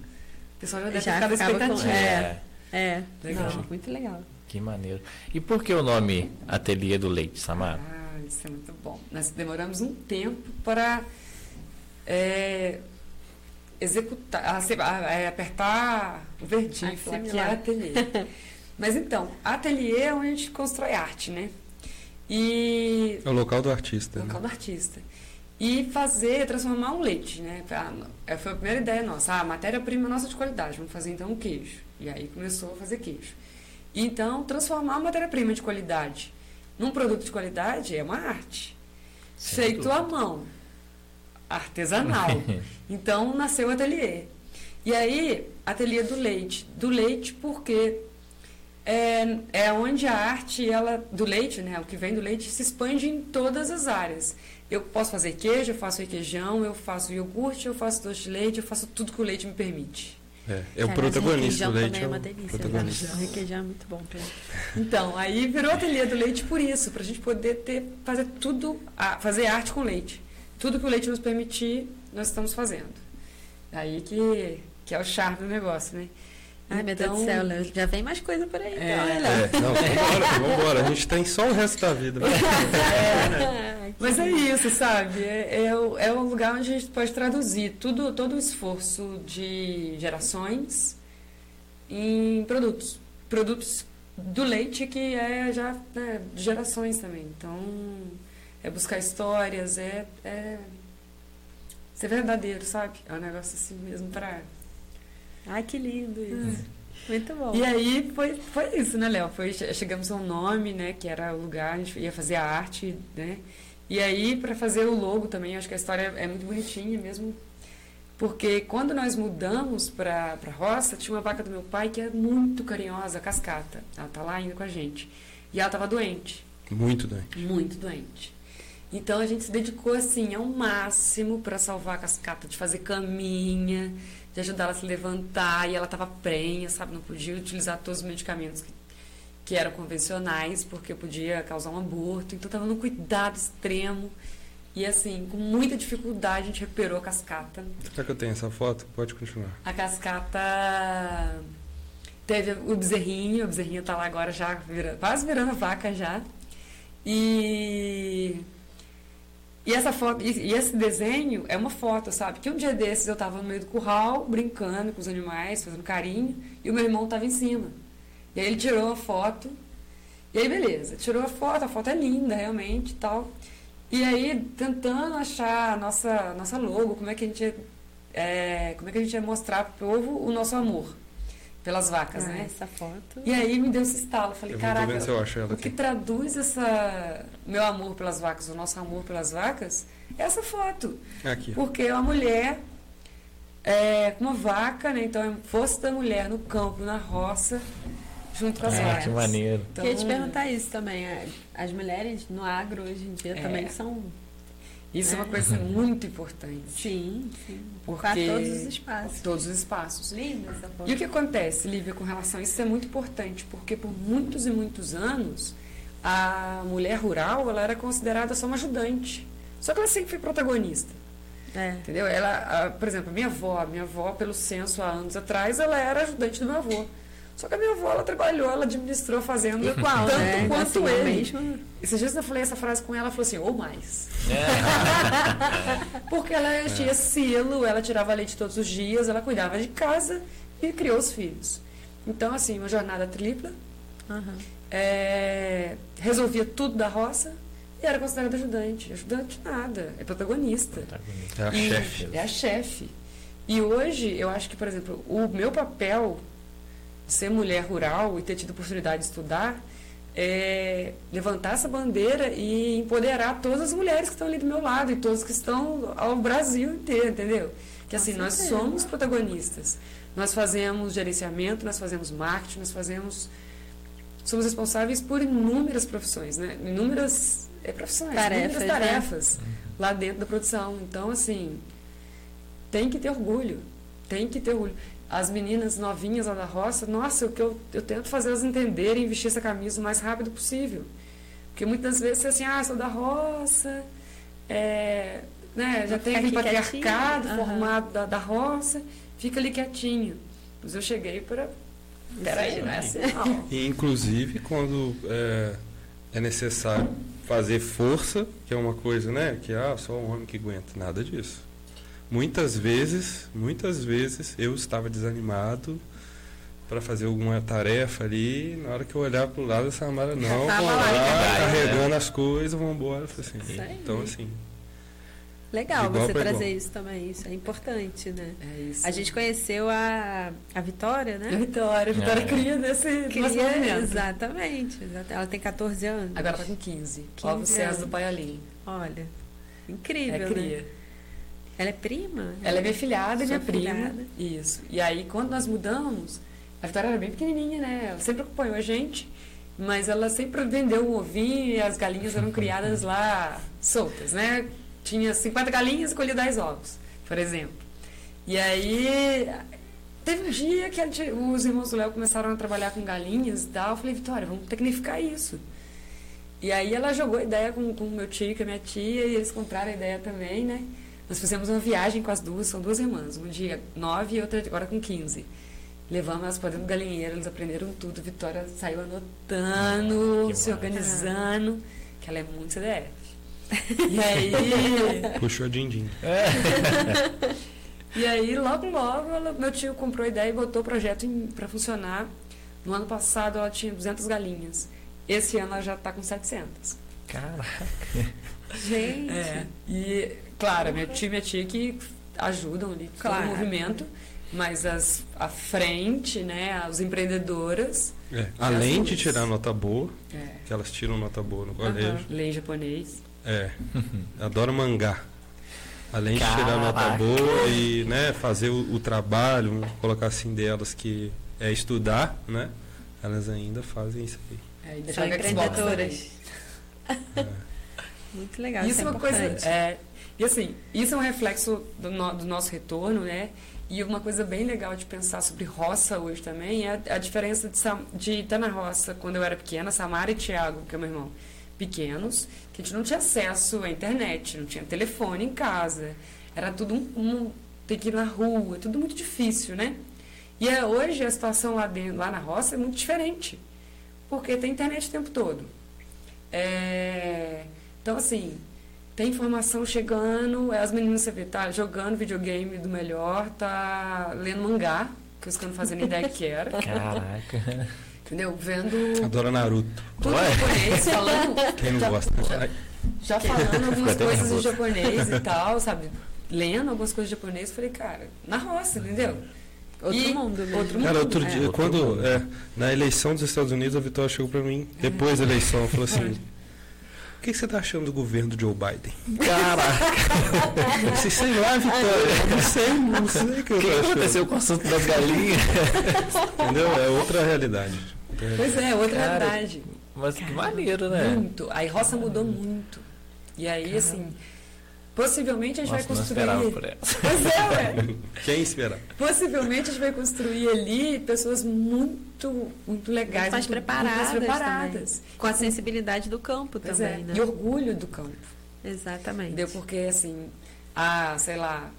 S4: pessoal já deve
S1: Já
S4: ter ficado
S1: ficava com-
S4: expectativa.
S1: é. É,
S4: Legal.
S1: Não, muito legal.
S2: Que maneiro. E por que o nome Ateliê do Leite, Samara?
S4: Ah, isso é muito bom. Nós demoramos um tempo para é, executar, é, apertar o verdinho, falar que é ateliê. Mas então, ateliê é onde a gente constrói arte, né? E
S3: É o local do artista.
S4: local
S3: Né?
S4: do artista. E fazer, transformar um leite, né? É, Foi a primeira ideia nossa. Ah, matéria-prima nossa de qualidade, vamos fazer então um queijo. E aí começou a fazer queijo. E, Então, transformar a matéria-prima de qualidade num produto de qualidade é uma arte.
S2: Sem
S4: Feito
S2: dúvida.
S4: à mão. Artesanal. então, nasceu o ateliê. E aí, ateliê do leite. Do leite porque é, é onde a arte ela, do leite, né, o que vem do leite, se expande em todas as áreas. Eu posso fazer queijo, eu faço requeijão, eu faço iogurte, eu faço doce de leite, eu faço tudo que o leite me permite.
S3: É, é o
S1: Cara,
S3: protagonista
S1: requeijão
S3: do leite.
S1: também
S3: É
S1: é uma
S3: o
S1: delícia.
S3: protagonista.
S1: Né? Requeijão é muito bom. Pedro.
S4: Então, aí virou ateliê do leite por isso, para a gente poder ter, fazer tudo, fazer arte com leite. Tudo que o leite nos permitir, nós estamos fazendo. Aí que, que é o charme do negócio, né?
S1: Ai, meu Deus do
S4: Então,
S1: céu, Léo. Já vem mais coisa por aí.
S4: É.
S1: então, né, Léo?
S3: É, não, vambora, vambora. A gente tem só o resto da vida.
S1: É.
S4: Mas é isso, sabe? É, é, o, é o lugar onde a gente pode traduzir tudo, todo o esforço de gerações em produtos. Produtos do leite que é já né, de gerações também. Então, é buscar histórias, é, é ser verdadeiro, sabe? É um negócio assim mesmo pra...
S1: Ai, que lindo isso. Muito bom.
S4: E aí foi, foi isso, né, Léo? Foi, che- chegamos a um nome, né, que era o lugar, a gente ia fazer a arte, né? E aí, para fazer o logo também, acho que a história é muito bonitinha mesmo. Porque quando nós mudamos para a roça, tinha uma vaca do meu pai que é muito carinhosa, cascata. Ela tá lá ainda com a gente. E ela estava doente,
S3: Muito bem.
S4: muito doente. Então a gente se dedicou assim ao máximo para salvar a cascata, de fazer caminha, de ajudar ela a se levantar. E ela estava prenha, sabe? Não podia utilizar todos os medicamentos que, que eram convencionais, porque podia causar um aborto. Então estava num cuidado extremo. E assim, com muita dificuldade, a gente recuperou a cascata.
S3: Será que eu tenho essa foto? Pode continuar.
S4: A cascata teve o bezerrinho, o bezerrinho tá lá agora já, vira- quase virando vaca já. E, e essa foto, e, esse desenho é uma foto, sabe? Que um dia desses eu tava no meio do curral, brincando com os animais, fazendo carinho, e o meu irmão tava em cima. E aí ele tirou a foto, e aí beleza, tirou a foto, a foto é linda realmente e tal. E aí, tentando achar a nossa, nossa logo, como é que a gente é, como é que a gente ia mostrar pro povo o nosso amor pelas vacas,
S1: Ah,
S4: né?
S1: Essa foto.
S4: E aí me deu esse estalo, falei,
S3: Eu
S4: caraca,
S3: se eu acho ela
S4: o que
S3: aqui.
S4: traduz essa meu amor pelas vacas, o nosso amor pelas vacas, é essa foto.
S3: Aqui.
S4: Porque é uma mulher é, com uma vaca, né? Então é força da mulher no campo, na roça, junto com as
S1: É,
S4: vacas.
S2: que maneiro.
S4: Então,
S1: Queria te perguntar isso também. é, As mulheres no agro hoje em dia
S4: É.
S1: também são.
S4: Isso é uma
S1: É.
S4: coisa muito importante.
S1: Sim, sim.
S4: Porque
S1: Para todos os espaços.
S4: todos os espaços.
S1: Linda essa foto.
S4: E o que acontece, Lívia, com relação a isso é muito importante, porque por muitos e muitos anos a mulher rural ela era considerada só uma ajudante. Só que ela sempre foi protagonista,
S1: É.
S4: entendeu? Ela, a- por exemplo, a minha avó, minha avó, pelo censo há anos atrás, ela era ajudante do meu avô. Só que a minha avó, ela trabalhou, ela administrou a fazenda
S1: Igual,
S4: tanto
S1: né?
S4: quanto
S1: Assim, é
S4: ele.
S1: mesmo.
S4: Esses dias eu falei essa frase com ela, ela falou assim, ou mais.
S2: É.
S4: Porque ela tinha silo, ela tirava leite todos os dias, ela cuidava de casa e criou os filhos. Então, assim, uma jornada tripla,
S1: Aham.
S4: é, resolvia tudo da roça e era considerada ajudante. Ajudante nada, é protagonista.
S3: É a chefe.
S4: É a chefe. E hoje, eu acho que, por exemplo, o meu papel ser mulher rural e ter tido oportunidade de estudar é levantar essa bandeira e empoderar todas as mulheres que estão ali do meu lado e todas que estão ao Brasil inteiro, entendeu? Que assim, nós somos protagonistas. Nós fazemos gerenciamento, nós fazemos marketing, nós fazemos. Somos responsáveis por inúmeras profissões, né? Inúmeras é, profissões,
S1: Tarefas,
S4: inúmeras
S1: né?
S4: tarefas lá dentro da produção. Então, assim, tem que ter orgulho. tem que ter orgulho. As meninas novinhas lá da roça, nossa, o que eu, eu tento fazer elas entenderem e vestir essa camisa o mais rápido possível. Porque muitas vezes você assim, ah, sou da roça, é, né, já tem aquele patriarcado.
S1: Aham.
S4: formado da, da roça, fica ali quietinho. Mas eu cheguei para. Peraí, não é assim, não.
S3: E, inclusive, quando é, é necessário fazer força, que é uma coisa, né? Que ah, só um homem que aguenta. Nada disso. Muitas vezes, muitas vezes eu estava desanimado para fazer alguma tarefa ali. Na hora que eu olhar para o lado, a Samara, não,
S1: lá,
S3: lá,
S2: né?
S3: carregando as coisas, vamos embora. Assim, então, assim,
S1: Legal você trazer
S3: igual.
S1: isso também, isso é importante, né?
S4: É isso.
S1: A gente conheceu a, a Vitória,
S4: A
S1: né?
S4: Vitória, a Vitória
S2: É.
S4: cria nosso
S1: Cria, exatamente, exata- Ela tem 14 anos.
S4: Agora tá com 15.
S1: 15
S4: Óbvio César
S1: anos.
S4: do Paialim.
S1: Olha,
S4: É
S1: incrível,
S4: cria.
S1: né? Ela é prima?
S4: Ela é minha filhada e minha prima.
S1: filhada.
S4: Isso. E aí, quando nós mudamos, a Vitória era bem pequenininha, né? Ela sempre acompanhou a gente, mas ela sempre vendeu um ovinho e as galinhas eram criadas lá soltas, né? Tinha 50 galinhas e colhia 10 ovos, por exemplo. E aí, teve um dia que gente- os irmãos do Léo começaram a trabalhar com galinhas e tal. Eu falei, Vitória, vamos tecnificar isso. E aí ela jogou a ideia com o meu tio e com a minha tia, e eles compraram a ideia também, né? Nós fizemos uma viagem com as duas, são duas irmãs, uma dia 9 e outra agora com 15. Levamos elas para dentro do galinheiro, eles aprenderam tudo. Vitória saiu anotando,
S2: Que
S4: se organizando, que ela é muito CDF. E aí,
S3: puxou a din-din.
S4: e aí logo, logo, ela- meu tio comprou a ideia e botou o projeto para funcionar. No ano passado ela tinha 200 galinhas. Esse ano ela já está com 700.
S2: Caraca.
S1: Gente,
S4: É, e, claro, meu tio e minha tia que ajudam ali todo
S1: Claro.
S4: o movimento, mas as, a frente, né, as empreendedoras,
S3: É, Além de tirar nota boa,
S4: é,
S3: que elas tiram nota boa no colégio,
S4: lei japonês.
S3: É, adoro mangá. Além de tirar nota
S2: Caraca.
S3: boa e né, fazer o, o trabalho, colocar assim delas, que é estudar, né? Elas ainda fazem isso aí.
S4: É, ainda
S1: são empreendedoras.
S3: É.
S1: Muito legal,
S4: Isso é uma coisa.
S1: importante.
S4: É, e assim, isso é um reflexo do, no- do nosso retorno, né? E uma coisa bem legal de pensar sobre roça hoje também é a, diferença de, de estar na roça quando eu era pequena, Samara e Tiago, que é meu irmão, pequenos, que a gente não tinha acesso à internet, não tinha telefone em casa. Era tudo um, um ter que ir na rua, tudo muito difícil, né? E é, hoje a situação lá, dentro, lá na roça é muito diferente, porque tem internet o tempo todo. É, então, assim, tem informação chegando, as meninas você vê, tá jogando videogame do melhor, tá lendo mangá, que os caras não fazem nem ideia que era,
S2: Caraca.
S4: entendeu? Vendo
S3: Adoro Naruto.
S4: tudo
S2: Ué?
S4: japonês, falando,
S3: Quem não
S4: Já-
S3: gosta? Ai,
S4: já falando algumas coisas em japonês e tal, sabe? Lendo algumas coisas em japonês, falei, cara, na roça, entendeu?
S1: Outro
S4: E-
S1: mundo mesmo.
S4: outro mundo.
S3: Cara, outro
S4: é.
S3: dia, quando é, na eleição dos Estados Unidos, a Vitória chegou pra mim, depois da eleição, falou assim: O que, que você tá achando do governo do Joe Biden?
S2: Caraca.
S3: Disse, sei lá, Vitória, não sei, não sei o que eu
S2: O que
S3: achando.
S2: aconteceu com o assunto das galinhas?
S3: Entendeu? É outra realidade.
S4: Pois é, outra
S2: Cara,
S4: realidade.
S2: Mas que maneiro, né?
S4: Muito. Aí roça mudou muito. E aí, assim, possivelmente a gente
S2: Nossa,
S4: vai construir.
S2: por essa.
S4: Pois é, ué.
S3: Quem esperar?
S4: Possivelmente a gente vai construir ali pessoas muito, muito legais,
S1: Muito preparadas,
S4: muito preparadas.
S1: Com a sensibilidade do campo
S4: Pois
S1: também,
S4: é.
S1: né?
S4: E orgulho do campo.
S1: Exatamente.
S4: Entendeu? Porque, assim, a, sei lá,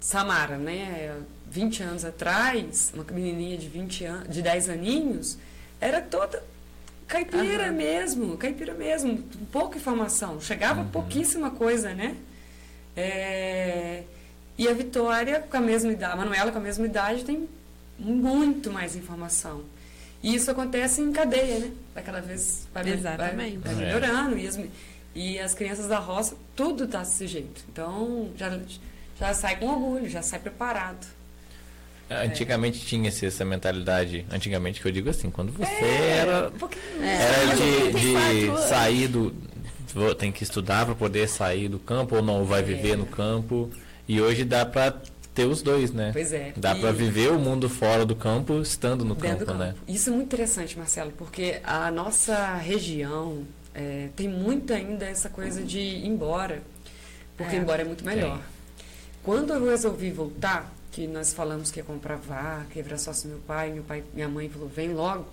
S4: Samara, né? 20 anos atrás, uma menininha de 20 anos, de 10 aninhos, era toda caipira
S1: Aham.
S4: mesmo, caipira mesmo, pouca informação, chegava pouquíssima coisa, né? É, e a Vitória, com a mesma idade, a Manuela com a mesma idade, tem muito mais informação. E isso acontece em cadeia, né? Vai cada vez vai, vai-
S1: Exatamente.
S4: vai
S2: É.
S4: melhorando. E as, e as crianças da roça, tudo tá desse jeito. Então, já, já sai com orgulho, já sai preparado.
S2: Antigamente tinha -se essa mentalidade. Antigamente que eu digo assim, quando você era.
S4: Um pouquinho.
S1: É.
S2: Era
S1: Mas
S2: de,
S1: 34
S2: de sair do. Tem que estudar para poder sair do campo ou não vai
S4: É.
S2: viver no campo. E hoje dá para ter os dois, né?
S4: Pois é.
S2: Dá
S4: E-
S2: para viver o mundo fora do campo estando no campo,
S4: do
S2: né?
S4: campo. Isso é muito interessante, Marcelo, porque a nossa região é, tem muito ainda essa coisa de ir embora, porque
S1: É.
S4: embora é muito melhor. Quando eu resolvi voltar, que nós falamos que ia comprar vaca, ia virar sócio meu pai, meu pai, minha mãe falou, vem logo.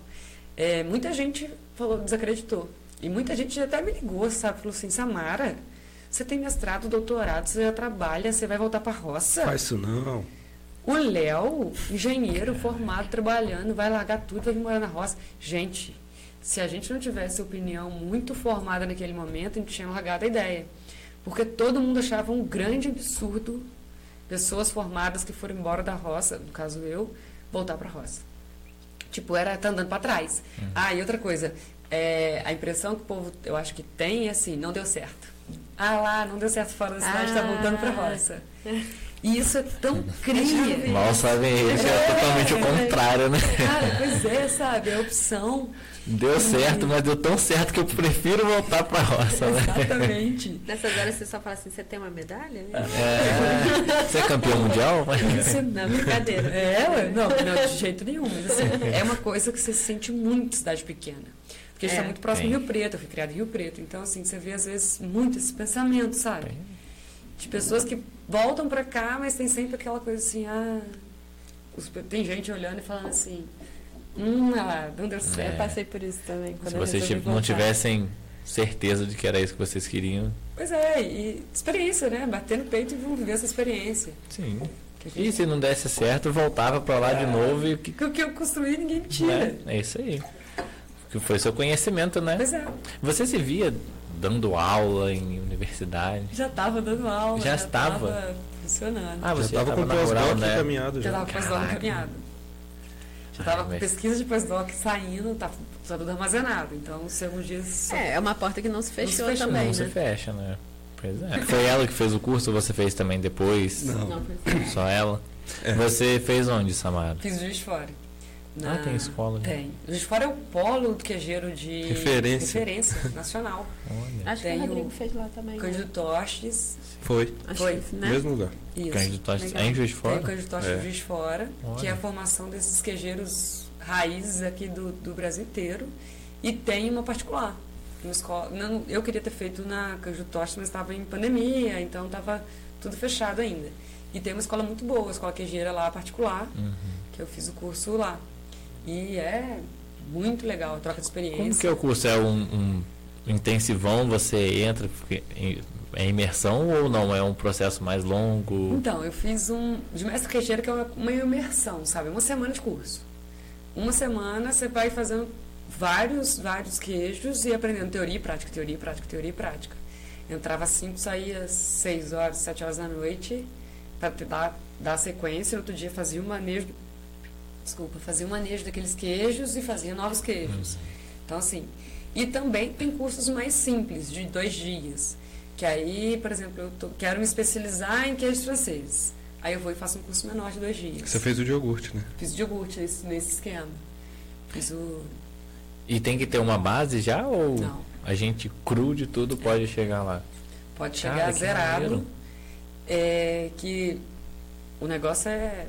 S4: É, muita gente falou, desacreditou. E muita gente até me ligou, sabe? Falou assim, Samara, você tem mestrado, doutorado, você já trabalha, você vai voltar para roça?
S3: Faz isso não.
S4: O Léo, engenheiro formado, trabalhando, vai largar tudo, vai vir morar na roça. Gente, se a gente não tivesse opinião muito formada naquele momento, a gente tinha largado a ideia. Porque todo mundo achava um grande absurdo pessoas formadas que foram embora da roça, no caso eu, voltar para a roça. Tipo, era tá andando para trás. Uhum. Ah, e outra coisa, é, a impressão que o povo, eu acho que tem é assim, não deu certo. Ah lá, não deu certo fora da cidade, está ah. voltando para a roça. E isso é tão cria.
S2: Mal sabem eles, é, é totalmente o contrário, né?
S4: Cara, pois é, sabe? É a opção.
S2: Deu certo, mas deu tão certo que eu prefiro voltar para a roça,
S4: né? Exatamente.
S1: Nessas horas você só fala assim, você tem uma medalha?
S2: É, você é campeão mundial?
S1: Isso não, brincadeira.
S4: É, não, não, de jeito nenhum. Mas, assim, é uma coisa que você sente muito em cidade pequena. Porque a gente está é, muito próximo do Rio Preto, eu fui criado em Rio Preto. Então, assim, você vê às vezes muito esse pensamento, sabe? Tem. De pessoas que voltam para cá, mas tem sempre aquela coisa assim, ah... Tem gente olhando e falando assim, Hum, ah, não deu certo.
S1: É. Eu passei por isso também.
S2: Se vocês não tivessem certeza de que era isso que vocês queriam.
S4: Pois é, e experiência, né? Bater no peito e viver essa experiência.
S2: Sim. Gente... E se não desse certo, voltava para lá é. de novo e
S4: o que... que eu construí ninguém me tira.
S2: É, é isso aí. Que foi seu conhecimento, né?
S4: Pois é.
S2: Você se via dando aula em universidade?
S4: Já estava dando aula.
S2: Já, já estava
S4: funcionando.
S3: Ah, você estava com pós-doc né? caminhado
S4: já. Já estava com pós-doc caminhado. Já estava com pesquisa de pós-doc saindo, tá, tá tudo armazenado. Então, se alguns dias.
S1: É, é uma porta que não se fechou não se também.
S2: Não
S1: né?
S2: se fecha, né? Pois é. Foi ela que fez o curso ou você fez também depois?
S3: Não. não
S2: Só ela? É. Você fez onde, Samara?
S4: Fiz o Juiz Fora.
S2: Na... Ah, tem escola.
S4: Tem. O Juiz de Fora é o polo do queijeiro de
S3: referência,
S4: referência nacional.
S1: Olha. Acho tem que o Rodrigo fez lá também.
S4: Cândido né? Tostes.
S3: Foi.
S4: Acho Foi. Que,
S3: né? Mesmo lugar.
S2: Isso. Cândido Tostes em Juiz de Fora?
S4: Tem o Cândido Tostes é. Juiz de Fora, Olha. que é a formação desses queijeiros raízes aqui do, do Brasil inteiro. E tem uma particular. Uma escola, não, eu queria ter feito na Canjo Toste, mas estava em pandemia, então estava tudo fechado ainda. E tem uma escola muito boa, a escola queijeira lá particular,
S2: uhum.
S4: que eu fiz o curso lá. E é muito legal a troca de experiência.
S2: Como que é o curso? É um, um intensivão, você entra, é imersão ou não? É um processo mais longo?
S4: Então, eu fiz um de mestre queijeiro que é uma, uma imersão, sabe? Uma semana de curso. Uma semana você vai fazendo vários, vários queijos e aprendendo teoria e prática, teoria e prática, teoria e prática. Entrava às 5, saía às 6 horas, 7 horas da noite para dar, dar sequência. No outro dia fazia o manejo, desculpa, fazia o manejo daqueles queijos e fazia novos queijos. Então, assim, e também tem cursos mais simples, de dois dias. Que aí, por exemplo, eu tô, quero me especializar em queijos franceses. Aí eu vou e faço um curso menor de dois dias.
S3: Você fez o de iogurte, né?
S4: Fiz o de iogurte nesse, nesse esquema. Fiz o.
S2: E tem que ter uma base já ou
S4: Não.
S2: a gente cru de tudo pode chegar lá?
S4: Pode chegar Cara, zerado. É que o negócio é.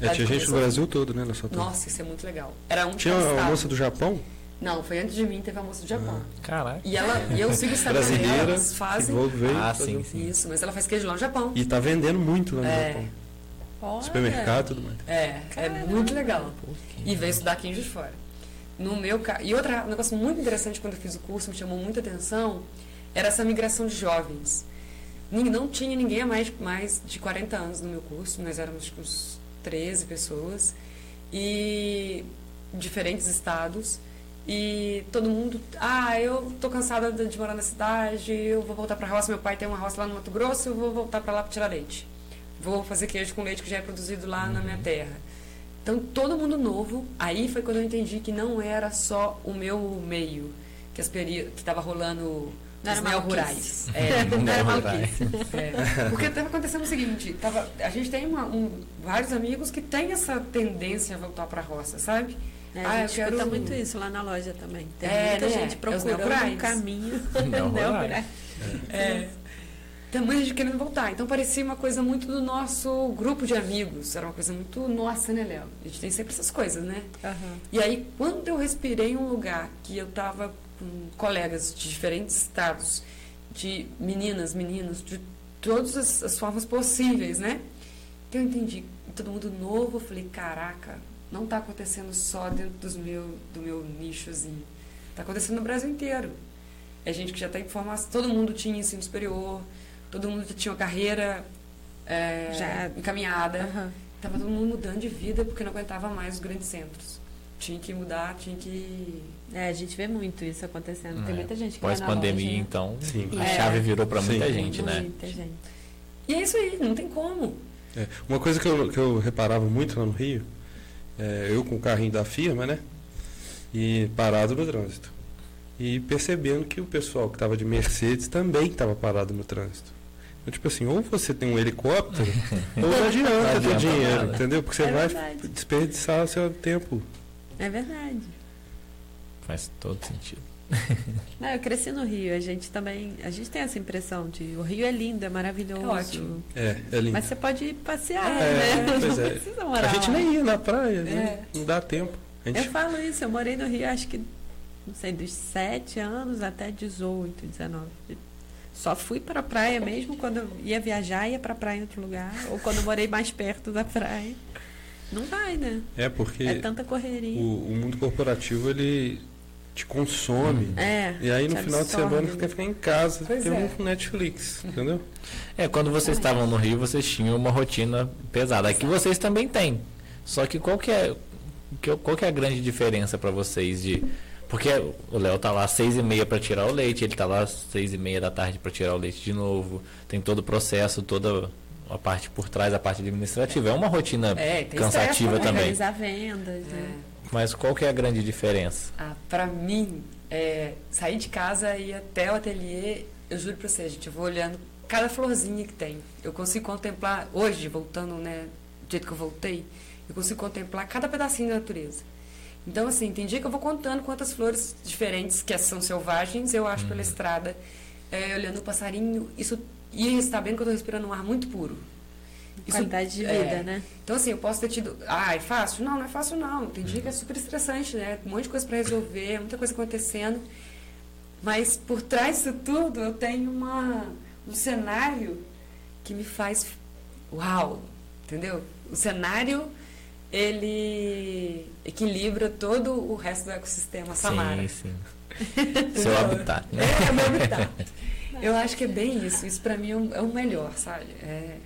S3: É, tinha gente do Brasil todo, né? Na sua
S4: Nossa, isso é muito legal. Era um
S3: Tinha a moça do Japão?
S4: Não, foi antes de mim, teve a moça do Japão.
S2: Ah, Caraca.
S4: E, ela, e eu sigo o Instagram
S3: dela,
S4: elas fazem.
S3: Veio,
S2: ah, sim, sim.
S4: Isso, mas ela faz queijo lá no Japão.
S3: E tá vendendo muito lá no
S4: é.
S3: Japão.
S1: Olha.
S3: Supermercado e tudo mais.
S4: É, Caramba. é muito legal. E veio estudar aqui em Juiz Fora. No meu E outra, um negócio muito interessante quando eu fiz o curso, me chamou muita atenção, era essa migração de jovens. Não tinha ninguém mais, mais de 40 anos no meu curso, nós éramos uns 13 pessoas, e diferentes estados. E todo mundo, ah, eu tô cansada de morar na cidade, eu vou voltar para a roça, meu pai tem uma roça lá no Mato Grosso, eu vou voltar para lá para tirar leite. Vou fazer queijo com leite que já é produzido lá uhum. na minha terra. Então, todo mundo novo, aí foi quando eu entendi que não era só o meu meio, que estava rolando
S1: não os
S4: neo-rurais. É,
S2: não era maluquice.
S4: É, porque estava acontecendo o seguinte, tava, a gente tem uma, um, vários amigos que têm essa tendência a voltar para a roça, sabe?
S1: É, a ah, gente escuta quero... muito isso lá na loja também. Tem
S4: é,
S1: muita
S4: né?
S1: gente procurando um caminho.
S2: Não, não é.
S4: é. Muita gente querendo voltar. Então parecia uma coisa muito do nosso grupo de amigos. Era uma coisa muito nossa, né, Léo? A gente tem sempre essas coisas, né?
S1: Uhum.
S4: E aí, quando eu respirei em um lugar que eu estava com colegas de diferentes estados, de meninas, meninos, de todas as, as formas possíveis, né? Então eu entendi, todo mundo novo, eu falei, caraca, não está acontecendo só dentro dos meu, do meu nichozinho. Está acontecendo no Brasil inteiro. É gente que já está em formação, todo mundo tinha ensino superior, todo mundo tinha uma carreira é,
S1: Já-
S4: encaminhada.
S1: Aham.
S4: Tava todo mundo mudando de vida porque não aguentava mais os grandes centros. Tinha que mudar, tinha que.
S1: É, a gente vê muito isso acontecendo. Tem
S2: É.
S1: muita gente que
S2: Pós-pandemia,
S1: loja, né?
S2: então,
S3: Sim.
S2: a
S1: É.
S2: chave virou pra muita
S3: Sim.
S2: gente, né?
S1: Muita gente.
S4: E é isso aí, não tem como.
S3: É, uma coisa que eu, que eu reparava muito lá no Rio, é, eu com o carrinho da firma, né? E parado no trânsito. E percebendo que o pessoal que estava de Mercedes também estava parado no trânsito. Então, tipo assim, ou você tem um helicóptero, ou não adianta
S2: Não
S3: ter
S2: adianta
S3: dinheiro,
S2: nada.
S3: entendeu? Porque você
S1: É
S3: vai
S1: verdade.
S3: desperdiçar o seu tempo.
S1: É verdade.
S2: Faz todo sentido.
S1: Não, eu cresci no Rio, a gente também, a gente tem essa impressão de o Rio é lindo, é maravilhoso.
S4: É ótimo.
S3: É, é lindo.
S1: Mas você pode ir passear,
S4: É,
S1: né?
S3: pois
S1: não
S3: é.
S1: precisa morar
S3: A gente
S1: lá.
S3: nem ia na praia, né?
S4: É.
S3: não dá tempo. A
S1: Eu
S3: gente,
S1: falo isso, eu morei no Rio acho que, não sei, dos 7 anos até 18, 19. Só fui pra praia mesmo quando eu ia viajar, ia pra praia em outro lugar. Ou quando eu morei mais perto da praia. Não vai, né?
S3: é porque
S1: É tanta correria.
S3: o, o mundo corporativo ele te consome.
S1: É.
S3: E aí no final de
S1: absorve.
S3: semana fica ficar em casa,
S4: Pois
S3: tem
S4: é.
S3: um Netflix, entendeu?
S2: É, quando vocês estavam no Rio, vocês tinham uma rotina pesada. Aqui vocês também têm. Só que qual que é, que- qual que é a grande diferença para vocês de... Porque o Léo tá lá às seis e meia para tirar o leite, ele tá lá às seis e meia da tarde para tirar o leite de novo. Tem todo o processo, toda a parte por trás, a parte administrativa. É uma rotina
S4: É,
S2: cansativa
S4: estresse
S2: também.
S1: Organizar vendas, né?
S4: É.
S2: Mas qual que é a grande diferença?
S4: Ah, pra mim, é, sair de casa e ir até o ateliê, eu juro pra você, gente, eu vou olhando cada florzinha que tem. Eu consigo contemplar, hoje, voltando, né, do jeito que eu voltei, eu consigo contemplar cada pedacinho da natureza. Então, assim, tem dia que eu vou contando quantas flores diferentes, que são selvagens, eu acho pela estrada, é, olhando o passarinho, isso, e sabendo que eu tô respirando um ar muito puro. Isso-
S1: Qualidade de vida,
S4: é,
S1: né?
S4: então, assim, eu posso ter tido. Ah, é fácil? Não, não é fácil, não. Tem dia que é super estressante, né? Um monte de coisa para resolver, muita coisa acontecendo. Mas por trás disso tudo, eu tenho uma, um cenário que me faz. Uau! Entendeu? O cenário, ele equilibra todo o resto do ecossistema Samara.
S2: Sim, sim. Seu habitat, né?
S4: É, é meu habitat. Eu acho que é bem isso. Isso pra mim é o, é o melhor, sabe? É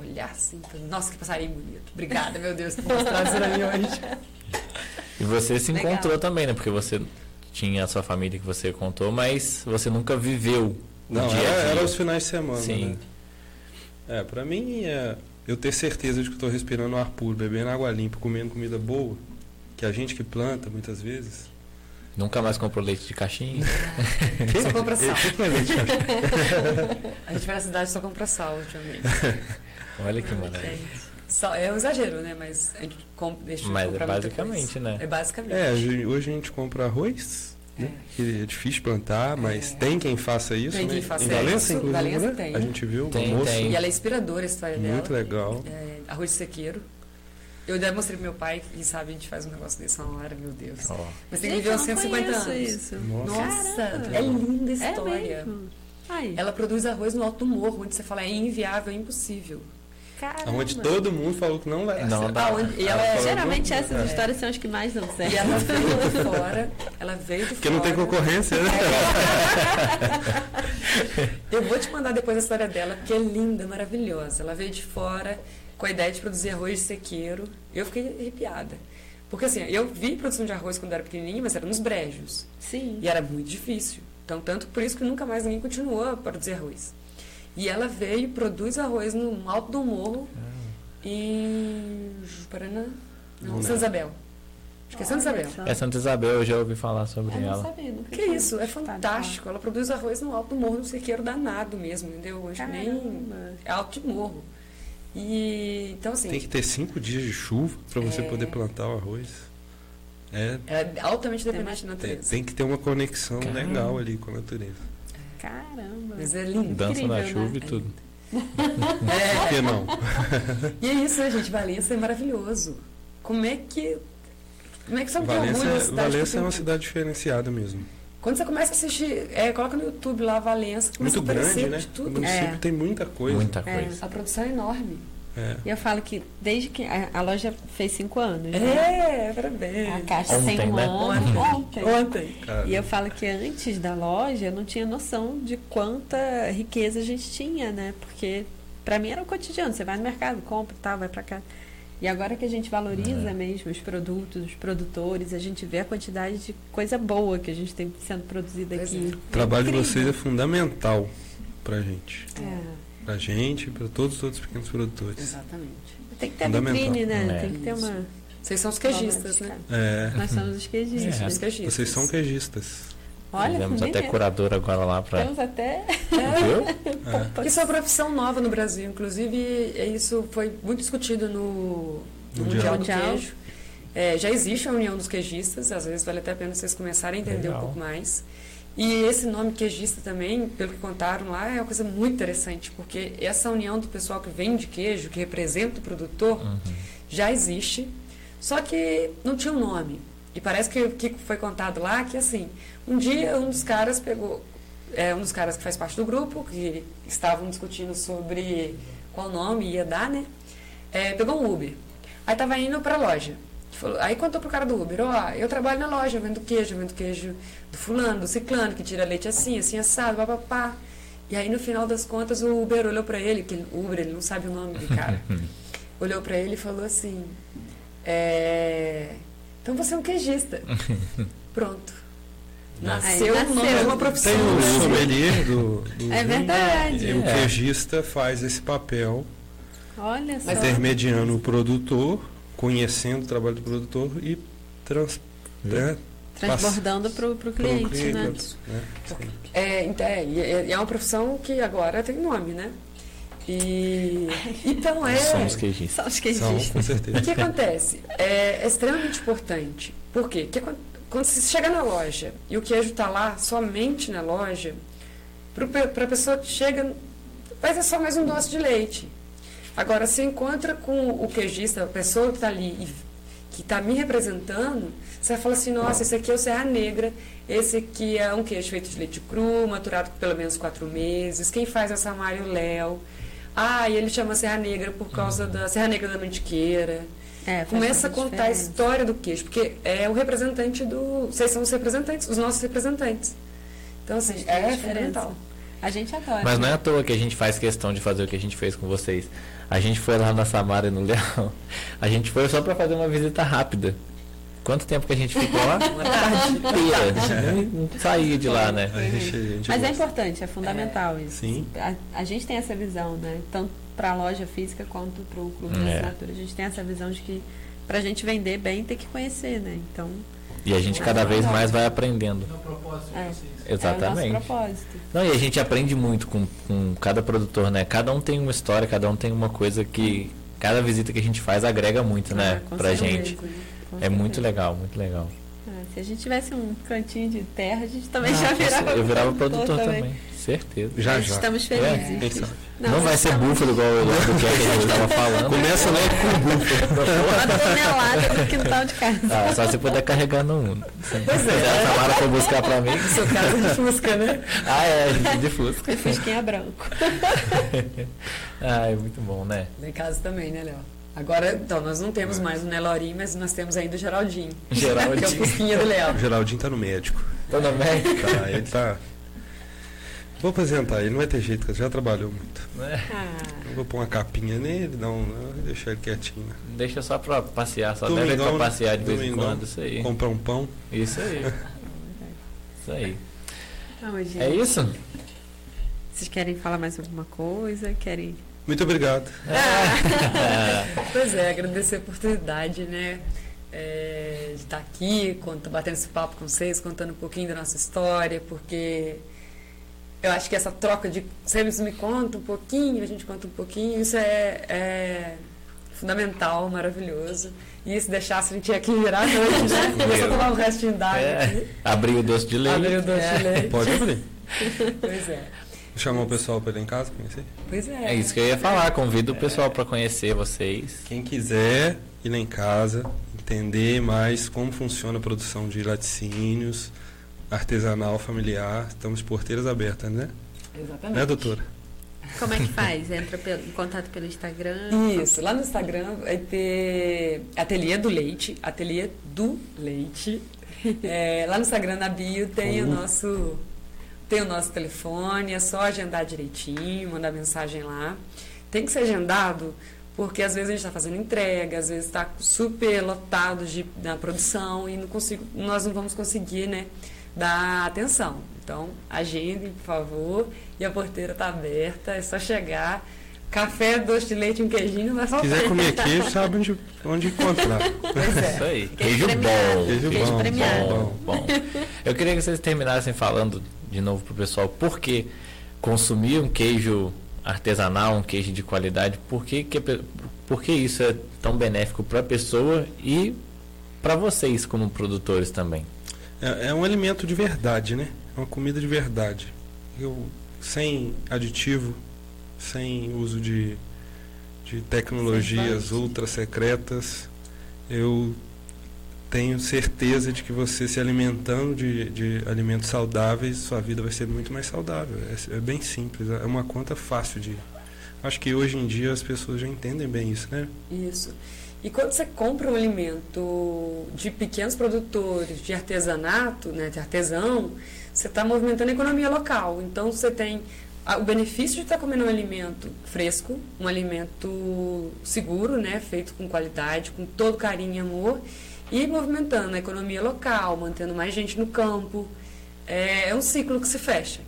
S4: olhar assim, nossa, que passarinho bonito. Obrigada, meu Deus, por mostrar isso pra mim hoje.
S2: E você se
S1: Legal.
S2: encontrou também, né? Porque você tinha a sua família que você contou, mas você nunca viveu o
S3: Não,
S2: dia
S3: era,
S2: dia.
S3: era os finais de semana,
S2: Sim.
S3: né? É, pra mim, é, eu ter certeza de que eu tô respirando ar puro, bebendo água limpa, comendo comida boa, que a gente que planta, muitas vezes.
S2: Nunca mais comprou leite de caixinha.
S4: Só compra sal. A gente vai na cidade e só compra sal ultimamente.
S2: Olha que maravilha.
S4: Sal, é um exagero, né? Mas a gente com, deixa de
S2: Mas é basicamente,
S4: coisa.
S2: né?
S4: É basicamente.
S3: É, hoje hoje a gente compra arroz, né? Que é difícil plantar, mas
S4: É.
S3: tem quem faça isso,
S4: Tem
S3: né?
S4: quem faça
S3: em Valença,
S4: isso.
S3: inclusive,
S4: Valença
S3: né?
S4: tem.
S3: A gente viu
S2: Tem,
S3: moça
S2: tem.
S4: E ela é inspiradora a história dela.
S3: muito legal.
S4: É, arroz de sequeiro. Eu já mostrei pro meu pai, e sabe, a gente faz um negócio desse uma hora, meu Deus.
S2: Ó,
S4: Mas tem que viver uns
S1: não
S4: 150
S1: conheço
S4: anos.
S1: Isso.
S3: Nossa.
S4: Nossa, é linda a
S1: É
S4: história.
S1: mesmo? Aí.
S4: Ela produz arroz no alto do morro, onde você fala é inviável, é impossível.
S1: Caramba.
S3: Onde todo mundo falou que não vai dar
S2: Não
S3: certo.
S2: dá.
S4: Onde- e ela é,
S1: Geralmente essas
S4: É.
S1: histórias são as que mais dão certo.
S4: E ela veio de fora. Ela veio de
S3: Porque
S4: fora.
S3: não tem concorrência, né?
S4: Eu vou te mandar depois a história dela, porque é linda, maravilhosa. Ela veio de fora com a ideia de produzir arroz de sequeiro. Eu fiquei arrepiada. Porque assim, eu vi produção de arroz quando eu era pequenininha, mas era nos brejos.
S1: Sim.
S4: E era muito difícil. Então, tanto por isso que nunca mais ninguém continuou a produzir arroz. E ela veio e produz arroz no alto do morro em Paraná. Não,
S3: Não
S4: Santa. Isabel. Acho que é Santa Isabel.
S2: É Santa Isabel, eu já ouvi falar sobre
S1: Eu não
S2: ela.
S1: sabia,
S4: Que
S1: tinha
S4: isso, é fantástico. Ela produz arroz no alto do morro, no sequeiro danado mesmo, entendeu? Acho que nem é alto de morro. E então assim,
S3: Tem que ter cinco dias de chuva para você
S4: É.
S3: poder plantar o arroz. É,
S4: ela é altamente
S1: Tem
S4: dependente da
S3: tem,
S4: natureza.
S3: tem que ter uma conexão
S2: Caramba.
S3: legal ali com a natureza.
S1: Caramba.
S4: Mas é lindo.
S2: Dança na
S1: Incrível,
S2: chuva
S1: né?
S2: e tudo.
S3: Por que não?
S4: E é isso, né, gente? Valença é maravilhoso. Como é que. Como é que você não tem
S3: Valência,
S4: orgulho da cidade?
S3: Valência
S4: que
S3: é uma cidade diferenciada mesmo.
S4: Quando você começa a assistir, é, coloca no YouTube lá Valença, começa
S3: Muito
S4: a aparecer
S3: grande, né?
S4: de
S3: O
S4: tudo.
S3: município
S1: É.
S3: tem muita coisa.
S2: Muita
S1: É.
S2: coisa.
S4: A produção é enorme.
S3: É.
S1: E eu falo que desde que a, a loja fez cinco anos, né?
S4: É, parabéns.
S1: A caixa
S2: Ontem,
S1: tem um
S2: né?
S1: ano. Ontem.
S4: Ontem.
S1: E eu falo que antes da loja eu não tinha noção de quanta riqueza a gente tinha, né? Porque pra mim era o cotidiano. Você vai no mercado, compra e tal, vai pra cá. E agora que a gente valoriza mesmo os produtos, os produtores, a gente vê a quantidade de coisa boa que a gente tem sendo produzida
S4: Pois
S1: aqui.
S3: o trabalho de vocês é fundamental pra gente.
S1: É.
S3: Pra gente e pra todos os outros pequenos produtores.
S4: Exatamente.
S1: Tem que ter vitrine, né?
S2: É.
S1: Tem que ter uma.
S4: Vocês são os queijistas, né?
S3: É.
S1: Nós somos os queijistas.
S2: É.
S4: Os queijistas.
S3: Vocês são queijistas.
S1: Olha,
S2: Tivemos até
S1: é.
S2: curador agora lá pra.
S1: Temos até.
S2: Viu?
S4: Isso é uma profissão nova no Brasil. Inclusive, é isso foi muito discutido no, no
S3: Mundial.
S4: Mundial, do. Queijo. É, já existe a União dos Queijistas, às vezes vale até a pena vocês começarem a entender
S2: Legal.
S4: um pouco mais. E esse nome queijista também, pelo que contaram lá, é uma coisa muito interessante, porque essa união do pessoal que vende queijo, que representa o produtor,
S2: Uhum.
S4: já existe, só que não tinha um nome. E parece que o que foi contado lá que assim, um dia um dos caras pegou, é, um dos caras que faz parte do grupo, que estavam discutindo sobre qual nome ia dar, né? É, pegou um Uber. Aí tava indo pra loja. Falou- Aí contou pro cara do Uber, ó, eu trabalho na loja, vendo queijo, vendo queijo do fulano, do ciclano, que tira leite assim, assim, assado, papapá. E aí no final das contas o Uber olhou pra ele, que o Uber ele não sabe o nome do cara. olhou pra ele e falou assim: é, Então você é um queijista. Pronto. Nasceu
S1: Aí nasceu.
S4: uma profissão.
S3: Tem o
S4: né?
S3: sommelier do, do
S1: É
S3: vinho,
S1: verdade.
S3: E o
S2: É.
S3: queijista faz esse papel,
S1: Olha só.
S3: intermediando o produtor, conhecendo o trabalho do produtor e trans, né,
S1: Transbordando pro pro cliente, né?
S3: né?
S4: É, ent- é, é, é uma profissão que agora tem nome, né? E então é.
S2: Somos queijistas.
S1: Só os
S3: São,
S1: queijistas.
S3: com
S4: O
S3: certeza.
S4: que acontece? É, é extremamente importante. Por quê? Porque quando, quando você chega na loja e o queijo está lá, somente na loja, para a pessoa que chega, vai ser só mais um doce de leite. Agora, se encontra com o queijista, a pessoa que está ali e que está me representando, você vai falar assim, nossa, esse aqui é o Serra Negra, esse aqui é um queijo feito de leite cru, maturado por pelo menos quatro meses, quem faz essa Mário Léo. Ah, e ele chama Serra Negra por causa da Serra Negra da Mantiqueira.
S1: É,
S4: Começa a contar a história do queijo, porque é o representante do. Vocês são os representantes, os nossos representantes. Então, assim, é
S1: diferença.
S4: fundamental.
S1: A gente adora.
S2: Mas não é à toa que a gente faz questão de fazer o que a gente fez com vocês. A gente foi lá na Samara e no Leão. A gente foi só pra fazer uma visita rápida. Quanto tempo que a gente ficou lá? Uma tarde inteira. Não saía de lá, né?
S3: A gente, a gente
S1: Mas é importante, é fundamental isso.
S3: Sim.
S1: A, a gente tem essa visão, né? Tanto para a loja física quanto para o clube de
S2: É.
S1: assinatura. A gente tem essa visão de que para a gente vender bem tem que conhecer, né? Então,
S2: E a gente cada vez mais vai aprendendo.
S1: é, é o
S2: Exatamente.
S1: nosso propósito.
S2: Não, e a gente aprende muito com, com cada produtor, né? Cada um tem uma história, cada um tem uma coisa que. Cada visita que a gente faz agrega muito, né?
S1: Ah,
S2: pra
S1: certeza.
S2: gente. É muito legal, muito legal.
S1: É, se a gente tivesse um cantinho de terra, a gente também
S2: Ah,
S1: já virava
S2: Eu virava produtor também. Certeza.
S3: Já, já.
S1: Estamos
S3: Quem
S1: felizes.
S3: sabe?
S2: Não, vai ser búfalo igual o Eduardo que a gente tava falando.
S3: Começa logo com o búfalo.
S1: Uma tonelada no quintal de casa.
S2: Ah, só se puder carregar no. Se a Samara for buscar pra mim.
S4: No seu caso, de Fusca, né?
S2: Ah, é, de Fusca.
S1: E Fusquinha branco.
S2: Ah, é muito bom, né?
S4: Em casa também, né, Léo? Agora, então, nós não temos mais o Nelorim, mas nós temos ainda o Geraldinho. Que é o
S2: Geraldinho.
S4: Fusquinha do Léo.
S3: O Geraldinho tá no médico.
S2: Tô no médico.
S3: Tá, ele tá. Vou apresentar, ele não vai ter jeito, porque já trabalhou muito.
S2: né?
S1: Ah,
S3: Eu vou pôr uma capinha nele, não, não deixar ele quietinho. né?
S2: Deixa só pra passear, só deve
S3: Domingão,
S2: pra passear de vez em quando, isso aí.
S3: Comprar um pão.
S2: Isso aí. Isso aí.
S1: gente.
S2: É isso?
S1: Vocês querem falar mais alguma coisa? Querem.
S3: Muito obrigado.
S4: Pois é, agradecer a oportunidade, né? é, de estar aqui, conta- batendo esse papo com vocês, contando um pouquinho da nossa história, porque eu acho que essa troca de sempre me conta um pouquinho, a gente conta um pouquinho, isso é, é fundamental, maravilhoso. E se deixasse a gente ia aqui virar a noite, né? Só tomar um restinho d'água
S2: É, abrir o doce de leite.
S4: abrir o doce de leite.
S3: Pode abrir.
S4: Pois é.
S3: Vou chamar o pessoal pra ir lá em casa conhecer.
S4: Pois é.
S2: É isso que eu ia falar. Convido o pessoal pra conhecer vocês.
S3: Quem quiser ir lá em casa, entender mais como funciona a produção de laticínios, artesanal, familiar, estamos porteiras abertas, né?
S4: Exatamente.
S3: Né, doutora?
S1: Como é que faz? Entra pelo, em contato pelo Instagram?
S4: Isso, lá no Instagram vai ter Ateliê do Leite, Ateliê do Leite. É, lá no Instagram, na bio, tem o nosso tem o nosso telefone, é só agendar direitinho, mandar mensagem lá. Tem que ser agendado porque às vezes a gente está fazendo entrega, às vezes está super lotado de, na produção e não consigo, nós não vamos conseguir né, dar atenção. Então, agendem, por favor, e a porteira está aberta, é só chegar. Café, doce de leite e um queijinho vai
S3: Se quiser comer queijo, sabe onde, onde encontrar.
S4: Pois é.
S2: Isso aí.
S1: Queijo
S2: Queijo bom.
S3: Queijo
S1: Queijo
S3: bom,
S1: premiado.
S2: Bom, bom. Eu queria que vocês terminassem falando de novo pro pessoal por que consumir um queijo artesanal, um queijo de qualidade, por que, que, por que isso é tão benéfico para a pessoa e para vocês como produtores também.
S3: É, é um alimento de verdade, né? É uma comida de verdade. Eu, sem aditivo, sem uso de, de tecnologias ultra secretas, eu tenho certeza de que você se alimentando de, de alimentos saudáveis, sua vida vai ser muito mais saudável. É, é bem simples, é uma conta fácil de. Acho que hoje em dia as pessoas já entendem bem isso, né?
S4: Isso. E quando você compra um alimento de pequenos produtores, de artesanato, né, de artesão, você está movimentando a economia local. Então você tem o benefício de estar comendo um alimento fresco, um alimento seguro, né, feito com qualidade, com todo carinho e amor, e movimentando a economia local, mantendo mais gente no campo. É, é um ciclo que se fecha.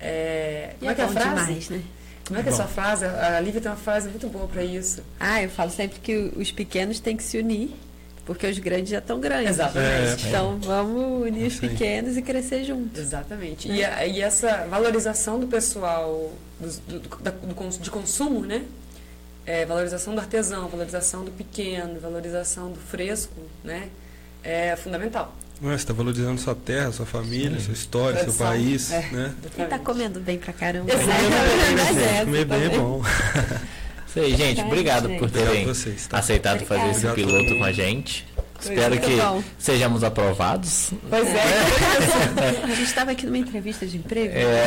S4: É,
S1: E
S4: como
S1: é
S4: é que é a frase?
S1: demais, né?
S4: Como é que é a sua frase? A Lívia tem uma frase muito boa para isso.
S1: Ah, eu falo sempre que os pequenos têm que se unir, porque os grandes já estão grandes.
S4: Exatamente.
S3: É.
S1: Então vamos unir os pequenos e crescer juntos.
S4: Exatamente. E, a- e essa valorização do pessoal do, do- da- do de consumo, né? É, valorização do artesão, valorização do pequeno, valorização do fresco, né? É fundamental.
S3: Não é? Você está valorizando sua terra, sua família, sua história, seu país,
S4: É.
S3: né?
S1: E tá comendo bem pra caramba.
S4: Exatamente.
S1: Mas é,
S3: Comer bem é
S1: também.
S3: bom.
S2: Isso aí, gente. Obrigado
S1: gente.
S2: por terem
S3: vocês. Tá?
S2: aceitado fazer esse
S3: Obrigado.
S2: piloto com a gente. Espero que
S1: bom.
S2: sejamos aprovados.
S4: Pois é.
S1: A gente estava aqui numa entrevista de emprego.
S2: É.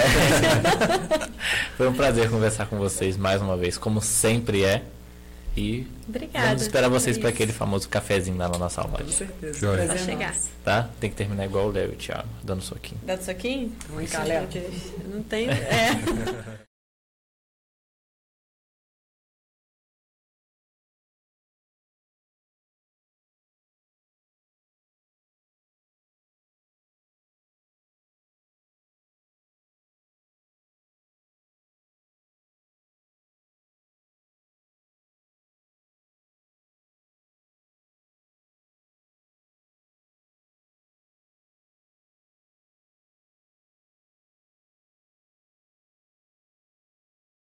S2: Foi um prazer conversar com vocês mais uma vez, como sempre é. E
S1: Obrigada.
S2: vamos esperar vocês para aquele famoso cafezinho lá na nossa
S4: Com
S2: loja,
S4: certeza.
S3: Joia.
S4: É
S1: chegar.
S2: tá? Tem que terminar igual o Léo e o Thiago, dando soquinho.
S1: Dá soquinho?
S4: Léo.
S1: Eu não tenho. É.